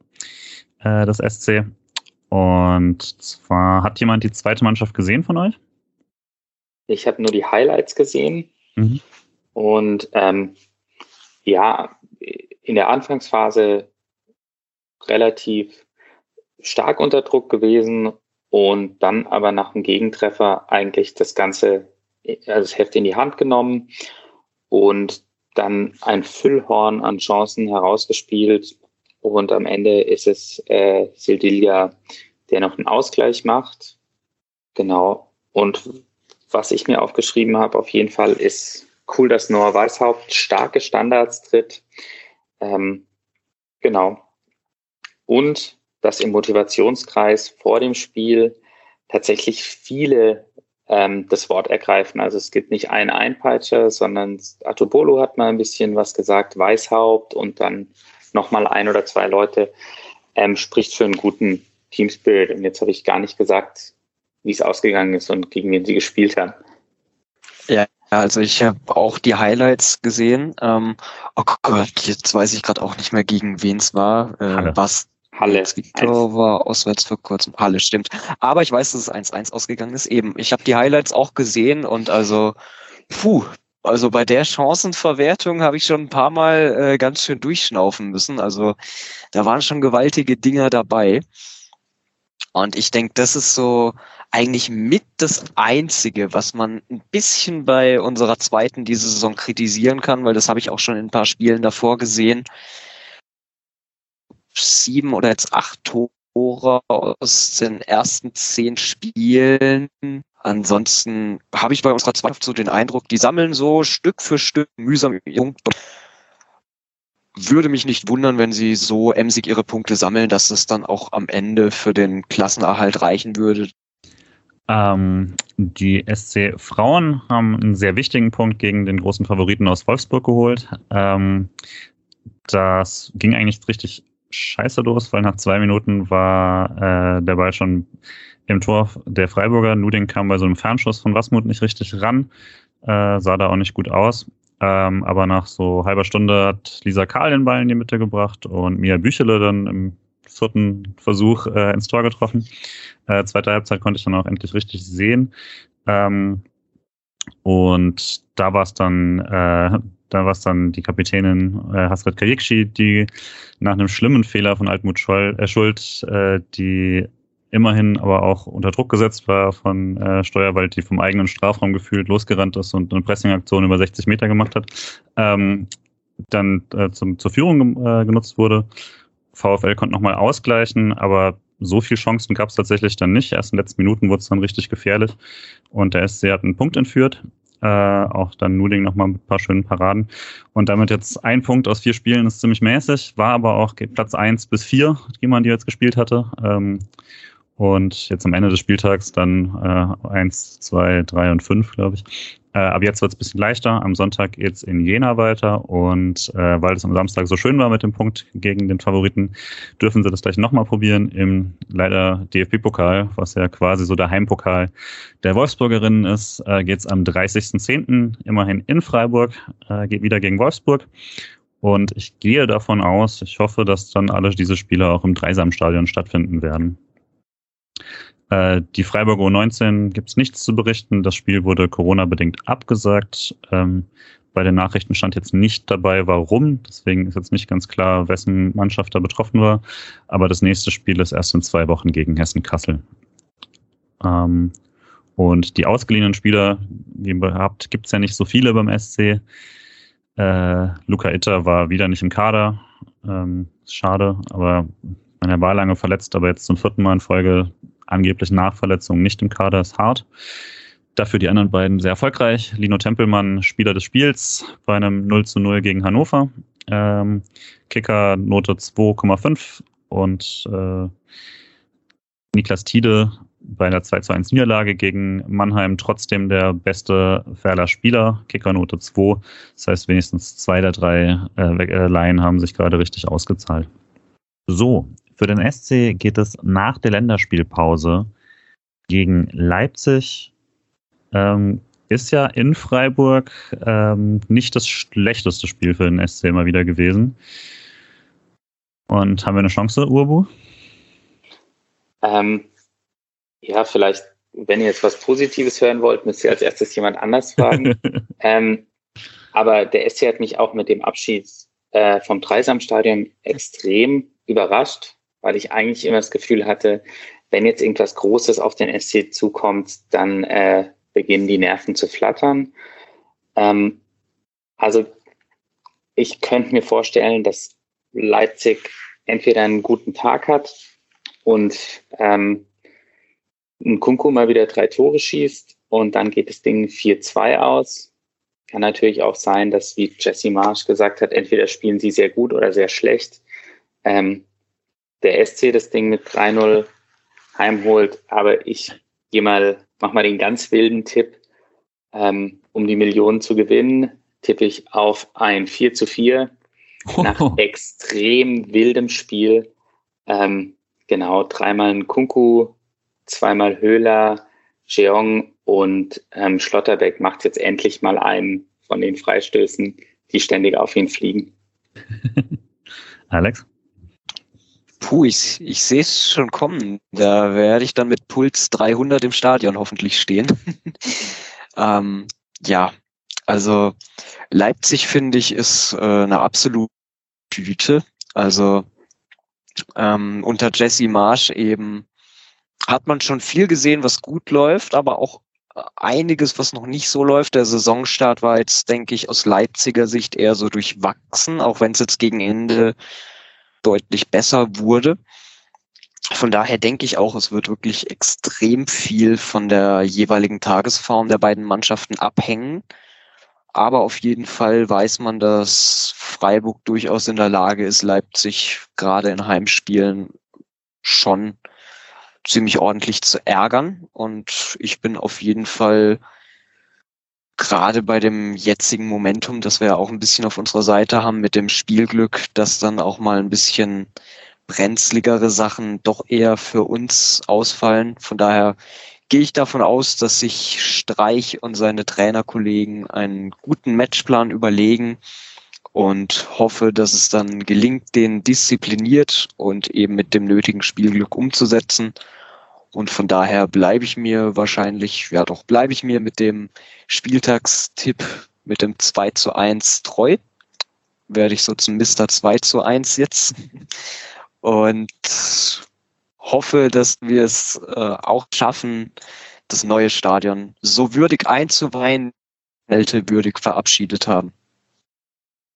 äh, das SC. Und zwar, hat jemand die zweite Mannschaft gesehen von euch? Ich habe nur die Highlights gesehen. Mhm. Und ähm, ja, in der Anfangsphase relativ stark unter Druck gewesen und dann aber nach dem Gegentreffer eigentlich das Ganze, also das Heft in die Hand genommen und dann ein Füllhorn an Chancen herausgespielt und am Ende ist es äh, Sildilia, der noch einen Ausgleich macht. Genau. Und was ich mir aufgeschrieben habe, auf jeden Fall ist cool, dass Noah Weishaupt starke Standards tritt. Ähm, genau. Und dass im Motivationskreis vor dem Spiel tatsächlich viele ähm, das Wort ergreifen. Also es gibt nicht einen Einpeitscher, sondern Atobolo hat mal ein bisschen was gesagt, Weißhaupt und dann nochmal ein oder zwei Leute, ähm, spricht für einen guten Teamspirit. Und jetzt habe ich gar nicht gesagt, wie es ausgegangen ist und gegen wen sie gespielt haben. Ja, also ich habe auch die Highlights gesehen. Ähm, oh Gott, jetzt weiß ich gerade auch nicht mehr, gegen wen es war. Äh, was Halle. Victor war auswärts vor kurzem. Halle, stimmt. Aber ich weiß, dass es 1-1 ausgegangen ist. Eben, ich habe die Highlights auch gesehen und also, puh, also bei der Chancenverwertung habe ich schon ein paar Mal äh, ganz schön durchschnaufen müssen. Also da waren schon gewaltige Dinger dabei. Und ich denke, das ist so eigentlich mit das Einzige, was man ein bisschen bei unserer zweiten diese Saison kritisieren kann, weil das habe ich auch schon in ein paar Spielen davor gesehen sieben oder jetzt acht Tore aus den ersten zehn Spielen. Ansonsten habe ich bei unserer Zweifel so den Eindruck, die sammeln so Stück für Stück mühsam Punkte. Würde mich nicht wundern, wenn sie so emsig ihre Punkte sammeln, dass es dann auch am Ende für den Klassenerhalt reichen würde. Ähm, die SC Frauen haben einen sehr wichtigen Punkt gegen den großen Favoriten aus Wolfsburg geholt. Ähm, das ging eigentlich richtig scheiße los, weil nach zwei Minuten war äh, der Ball schon im Tor der Freiburger. Nuding kam bei so einem Fernschuss von Wasmut nicht richtig ran, äh, sah da auch nicht gut aus. Ähm, aber nach so halber Stunde hat Lisa Karl den Ball in die Mitte gebracht und Mia Büchele dann im vierten Versuch äh, ins Tor getroffen. Äh, zweite Halbzeit konnte ich dann auch endlich richtig sehen. Ähm, und da war es dann äh, da war es dann die Kapitänin äh, Hasret Kajikci, die nach einem schlimmen Fehler von Altmut Scholl, äh, Schuld, äh, die immerhin aber auch unter Druck gesetzt war von äh, Steuerwald, die vom eigenen Strafraum gefühlt losgerannt ist und eine Pressingaktion über 60 Meter gemacht hat, ähm, dann äh, zum, zur Führung äh, genutzt wurde. VfL konnte nochmal ausgleichen, aber so viele Chancen gab es tatsächlich dann nicht. Erst in den letzten Minuten wurde es dann richtig gefährlich und der SC hat einen Punkt entführt. Äh, auch dann Nuding nochmal mit ein paar schönen Paraden. Und damit jetzt ein Punkt aus vier Spielen ist ziemlich mäßig, war aber auch Platz eins bis vier, die man die jetzt gespielt hatte. Ähm, und jetzt am Ende des Spieltags dann äh, eins, zwei, drei und fünf, glaube ich. Äh, aber jetzt wird es ein bisschen leichter. Am Sonntag geht's in Jena weiter und äh, weil es am Samstag so schön war mit dem Punkt gegen den Favoriten, dürfen sie das gleich nochmal probieren im leider DFB-Pokal, was ja quasi so der Heimpokal der Wolfsburgerinnen ist. Äh, geht's am 30.10. immerhin in Freiburg, äh, geht wieder gegen Wolfsburg. Und ich gehe davon aus, ich hoffe, dass dann alle diese Spiele auch im Dreisamstadion stattfinden werden. Äh, die Freiburger U19 gibt es nichts zu berichten. Das Spiel wurde Corona-bedingt abgesagt. Ähm, bei den Nachrichten stand jetzt nicht dabei, warum. Deswegen ist jetzt nicht ganz klar, wessen Mannschaft da betroffen war. Aber das nächste Spiel ist erst in zwei Wochen gegen Hessen-Kassel. Ähm, und die ausgeliehenen Spieler, wie ihr habt, gibt es ja nicht so viele beim SC. Äh, Luca Itter war wieder nicht im Kader. Ähm, schade, aber er war lange verletzt, aber jetzt zum vierten Mal in Folge angeblich Nachverletzung nicht im Kader ist hart. Dafür die anderen beiden sehr erfolgreich. Lino Tempelmann, Spieler des Spiels bei einem 0 zu 0 gegen Hannover. Ähm, Kicker Note 2,5 und äh, Niklas Tiede bei einer 2 zu 1 Niederlage gegen Mannheim trotzdem der beste Werler Spieler, Kickernote 2. Das heißt, wenigstens zwei der drei äh, Laien haben sich gerade richtig ausgezahlt. So, für den SC geht es nach der Länderspielpause gegen Leipzig. Ähm, ist ja in Freiburg ähm, nicht das schlechteste Spiel für den SC immer wieder gewesen. Und haben wir eine Chance, Urbu? Ähm, ja, vielleicht, wenn ihr jetzt was Positives hören wollt, müsst ihr als erstes jemand anders fragen. ähm, aber der SC hat mich auch mit dem Abschied äh, vom Dreisamstadion extrem überrascht, weil ich eigentlich immer das Gefühl hatte, wenn jetzt irgendwas Großes auf den SC zukommt, dann äh, beginnen die Nerven zu flattern. Ähm, also ich könnte mir vorstellen, dass Leipzig entweder einen guten Tag hat und ähm, ein Kunku mal wieder drei Tore schießt und dann geht das Ding 4-2 aus. Kann natürlich auch sein, dass, wie Jesse Marsch gesagt hat, entweder spielen sie sehr gut oder sehr schlecht. Ähm, der SC das Ding mit 3-0 heimholt, aber ich gehe mal, mach mal den ganz wilden Tipp. Ähm, um die Millionen zu gewinnen, tippe ich auf ein 4 zu 4 nach extrem wildem Spiel. Ähm, genau, dreimal ein Kunku, zweimal Höhler, Jeong und ähm, Schlotterbeck macht jetzt endlich mal einen von den Freistößen, die ständig auf ihn fliegen. Alex? Puh, ich, ich sehe es schon kommen. Da werde ich dann mit Puls 300 im Stadion hoffentlich stehen. ähm, ja, also Leipzig finde ich ist äh, eine absolute Tüte. Also ähm, unter Jesse Marsch eben hat man schon viel gesehen, was gut läuft, aber auch einiges, was noch nicht so läuft. Der Saisonstart war jetzt, denke ich, aus Leipziger Sicht eher so durchwachsen, auch wenn es jetzt gegen Ende deutlich besser wurde. Von daher denke ich auch, es wird wirklich extrem viel von der jeweiligen Tagesform der beiden Mannschaften abhängen. Aber auf jeden Fall weiß man, dass Freiburg durchaus in der Lage ist, Leipzig gerade in Heimspielen schon ziemlich ordentlich zu ärgern. Und ich bin auf jeden Fall gerade bei dem jetzigen Momentum, das wir ja auch ein bisschen auf unserer Seite haben mit dem Spielglück, dass dann auch mal ein bisschen brenzligere Sachen doch eher für uns ausfallen. Von daher gehe ich davon aus, dass sich Streich und seine Trainerkollegen einen guten Matchplan überlegen und hoffe, dass es dann gelingt, den diszipliniert und eben mit dem nötigen Spielglück umzusetzen. Und von daher bleibe ich mir wahrscheinlich, ja doch, bleibe ich mir mit dem Spieltagstipp mit dem 2 zu 1 treu. Werde ich so zum Mr. 2 zu 1 jetzt. Und hoffe, dass wir es äh, auch schaffen, das neue Stadion so würdig einzuweihen, Kälte würdig verabschiedet haben.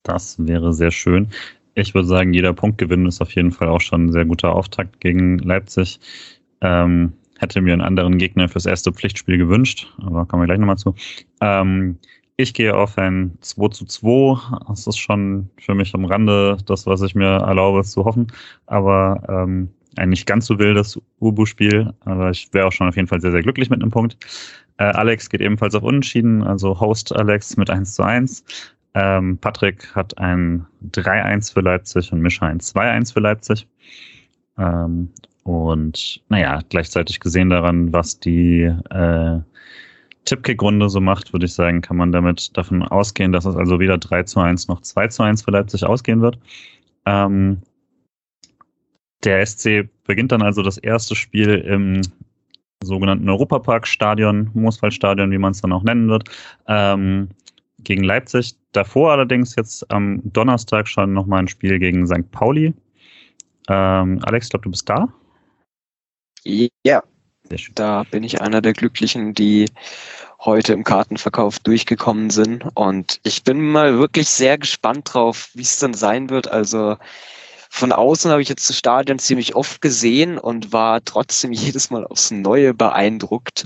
Das wäre sehr schön. Ich würde sagen, jeder Punktgewinn ist auf jeden Fall auch schon ein sehr guter Auftakt gegen Leipzig. Ähm, hätte mir einen anderen Gegner fürs erste Pflichtspiel gewünscht, aber kommen wir gleich nochmal zu. Ähm, ich gehe auf ein 2 zu 2. Das ist schon für mich am Rande das, was ich mir erlaube zu hoffen. Aber ähm, ein nicht ganz so wildes Ubu-Spiel. Aber ich wäre auch schon auf jeden Fall sehr, sehr glücklich mit einem Punkt. Äh, Alex geht ebenfalls auf Unentschieden, also Host Alex mit 1 zu 1. Ähm, Patrick hat ein 3-1 für Leipzig und Mischa ein 2-1 für Leipzig. Ähm, und naja, gleichzeitig gesehen daran, was die äh, Tippkick-Runde so macht, würde ich sagen, kann man damit davon ausgehen, dass es also weder 3 zu 1 noch 2 zu 1 für Leipzig ausgehen wird. Ähm, der SC beginnt dann also das erste Spiel im sogenannten Europapark-Stadion, Mooswaldstadion, wie man es dann auch nennen wird, ähm, gegen Leipzig. Davor allerdings jetzt am Donnerstag schon nochmal ein Spiel gegen St. Pauli. Ähm, Alex, ich glaube, du bist da? Ja, Da bin ich einer der Glücklichen, die heute im Kartenverkauf durchgekommen sind. Und ich bin mal wirklich sehr gespannt drauf, wie es dann sein wird. Also von außen habe ich jetzt das Stadion ziemlich oft gesehen und war trotzdem jedes Mal aufs Neue beeindruckt.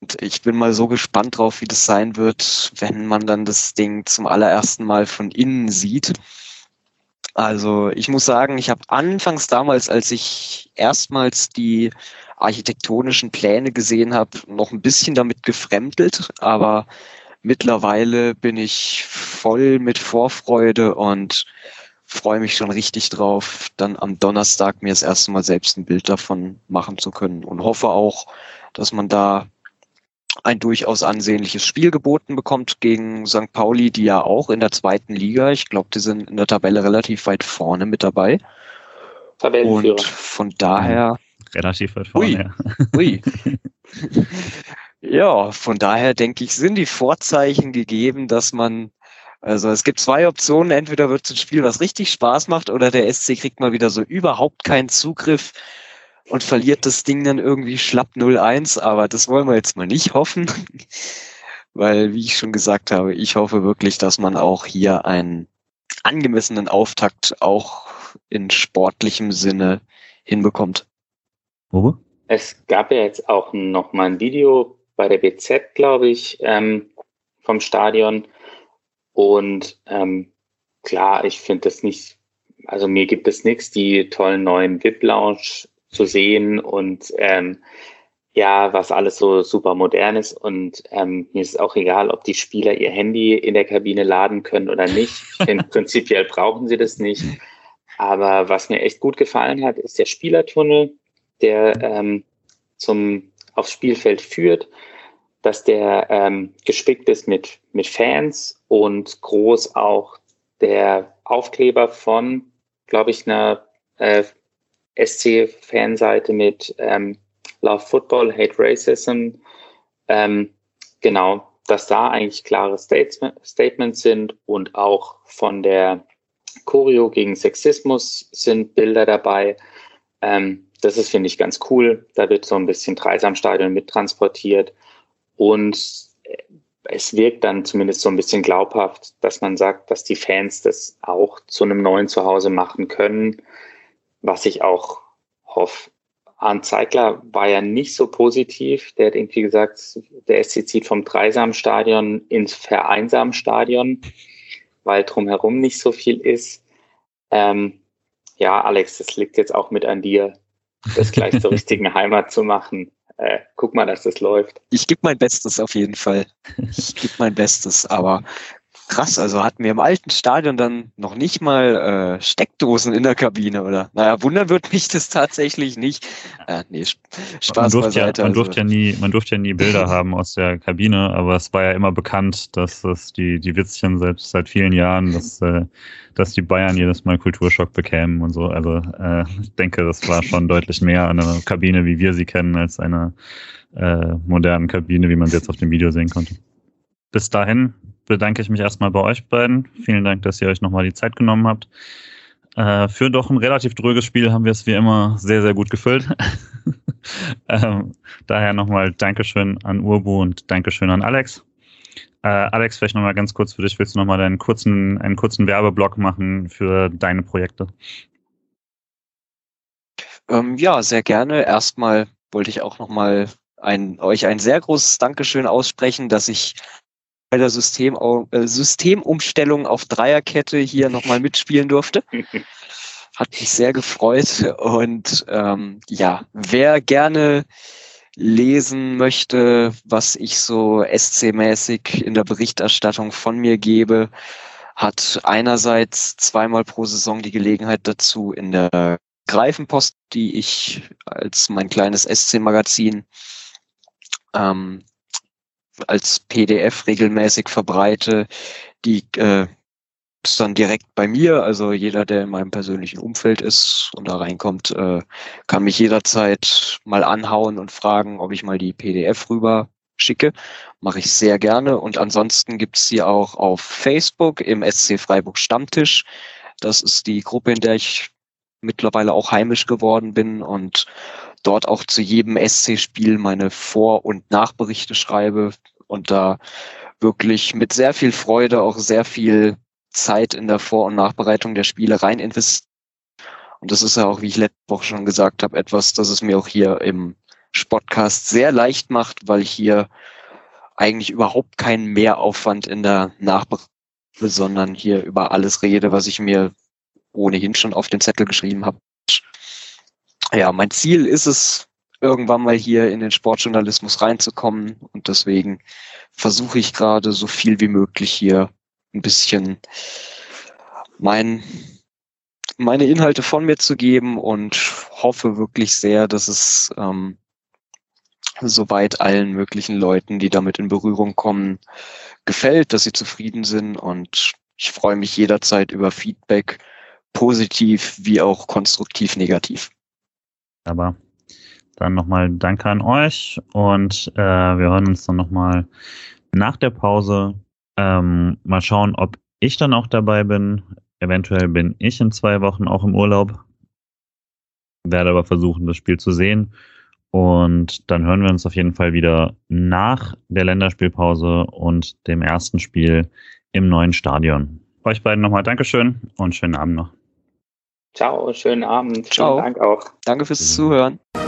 Und ich bin mal so gespannt drauf, wie das sein wird, wenn man dann das Ding zum allerersten Mal von innen sieht. Also ich muss sagen, ich habe anfangs damals, als ich erstmals die architektonischen Pläne gesehen habe, noch ein bisschen damit gefremdelt, aber mittlerweile bin ich voll mit Vorfreude und freue mich schon richtig drauf, dann am Donnerstag mir das erste Mal selbst ein Bild davon machen zu können. Und hoffe auch, dass man da ein durchaus ansehnliches Spiel geboten bekommt gegen St. Pauli, die ja auch in der zweiten Liga, ich glaube, die sind in der Tabelle relativ weit vorne mit dabei. Tabellenführer. Und von daher. Relativ weit vorne. Ui. ui. ja, von daher denke ich, sind die Vorzeichen gegeben, dass man also es gibt zwei Optionen. Entweder wird es ein Spiel, was richtig Spaß macht, oder der SC kriegt mal wieder so überhaupt keinen Zugriff und verliert das Ding dann irgendwie schlapp 0-1, aber das wollen wir jetzt mal nicht hoffen, weil, wie ich schon gesagt habe, ich hoffe wirklich, dass man auch hier einen angemessenen Auftakt auch in sportlichem Sinne hinbekommt. Uwe? Es gab ja jetzt auch noch mal ein Video bei der BZ, glaube ich, ähm, vom Stadion. Und ähm, klar, ich finde das nicht, also mir gibt es nichts, die tollen neuen VIP-Lounge zu sehen und ähm, ja, was alles so super modern ist. Und ähm, mir ist auch egal, ob die Spieler ihr Handy in der Kabine laden können oder nicht. Ich finde, prinzipiell brauchen sie das nicht. Aber was mir echt gut gefallen hat, ist der Spielertunnel, der ähm, zum aufs Spielfeld führt, dass der ähm, gespickt ist mit, mit Fans und groß auch der Aufkleber von, glaube ich, einer äh, SC-Fanseite mit ähm, Love Football, Hate Racism. Ähm, genau, dass da eigentlich klare Statements sind und auch von der Choreo gegen Sexismus sind Bilder dabei. Ähm, das ist, finde ich, ganz cool. Da wird so ein bisschen Dreisamstadion mittransportiert und es wirkt dann zumindest so ein bisschen glaubhaft, dass man sagt, dass die Fans das auch zu einem neuen Zuhause machen können was ich auch hoffe. Arndt Zeigler war ja nicht so positiv. Der hat irgendwie gesagt, der SC zieht vom Dreisamstadion ins Vereinsamstadion, weil drumherum nicht so viel ist. Ähm, ja, Alex, das liegt jetzt auch mit an dir, das gleich zur richtigen Heimat zu machen. Äh, guck mal, dass das läuft. Ich gebe mein Bestes auf jeden Fall. Ich gebe mein Bestes, aber Krass, also hatten wir im alten Stadion dann noch nicht mal äh, Steckdosen in der Kabine, oder? Naja, wundern wird mich das tatsächlich nicht. Äh, nee, Spaß man durfte, beiseite, ja, man, also. durfte ja nie, man durfte ja nie Bilder haben aus der Kabine, aber es war ja immer bekannt, dass das die, die Witzchen selbst seit vielen Jahren, dass, äh, dass die Bayern jedes Mal Kulturschock bekämen und so. Also äh, ich denke, das war schon deutlich mehr eine Kabine, wie wir sie kennen, als eine äh, modernen Kabine, wie man sie jetzt auf dem Video sehen konnte. Bis dahin bedanke ich mich erstmal bei euch beiden. Vielen Dank, dass ihr euch nochmal die Zeit genommen habt. Äh, für doch ein relativ dröges Spiel haben wir es wie immer sehr, sehr gut gefüllt. ähm, daher nochmal Dankeschön an Urbu und Dankeschön an Alex. Äh, Alex, vielleicht nochmal ganz kurz für dich. Willst du nochmal einen kurzen, einen kurzen Werbeblock machen für deine Projekte? Ähm, ja, sehr gerne. Erstmal wollte ich auch nochmal ein, euch ein sehr großes Dankeschön aussprechen, dass ich bei der System, äh, Systemumstellung auf Dreierkette hier nochmal mitspielen durfte. Hat mich sehr gefreut. Und ähm, ja, wer gerne lesen möchte, was ich so SC-mäßig in der Berichterstattung von mir gebe, hat einerseits zweimal pro Saison die Gelegenheit dazu in der Greifenpost, die ich als mein kleines SC-Magazin ähm, als PDF regelmäßig verbreite, die äh, ist dann direkt bei mir. Also jeder, der in meinem persönlichen Umfeld ist und da reinkommt, äh, kann mich jederzeit mal anhauen und fragen, ob ich mal die PDF rüber schicke. Mache ich sehr gerne. Und ansonsten gibt's sie auch auf Facebook im SC Freiburg Stammtisch. Das ist die Gruppe, in der ich mittlerweile auch heimisch geworden bin und dort auch zu jedem SC-Spiel meine Vor- und Nachberichte schreibe und da wirklich mit sehr viel Freude auch sehr viel Zeit in der Vor- und Nachbereitung der Spiele rein investiere. Und das ist ja auch, wie ich letzte Woche schon gesagt habe, etwas, das es mir auch hier im Spotcast sehr leicht macht, weil ich hier eigentlich überhaupt keinen Mehraufwand in der Nachbereitung, sondern hier über alles rede, was ich mir ohnehin schon auf den Zettel geschrieben habe. Ja, mein Ziel ist es, irgendwann mal hier in den Sportjournalismus reinzukommen. Und deswegen versuche ich gerade so viel wie möglich hier ein bisschen mein, meine Inhalte von mir zu geben und hoffe wirklich sehr, dass es ähm, soweit allen möglichen Leuten, die damit in Berührung kommen, gefällt, dass sie zufrieden sind. Und ich freue mich jederzeit über Feedback, positiv wie auch konstruktiv negativ. Aber dann nochmal Danke an euch und äh, wir hören uns dann nochmal nach der Pause. Ähm, mal schauen, ob ich dann auch dabei bin. Eventuell bin ich in zwei Wochen auch im Urlaub. Werde aber versuchen, das Spiel zu sehen. Und dann hören wir uns auf jeden Fall wieder nach der Länderspielpause und dem ersten Spiel im neuen Stadion. Euch beiden nochmal Dankeschön und schönen Abend noch. Ciao, schönen Abend. Ciao. Vielen Dank auch. Danke fürs Zuhören. So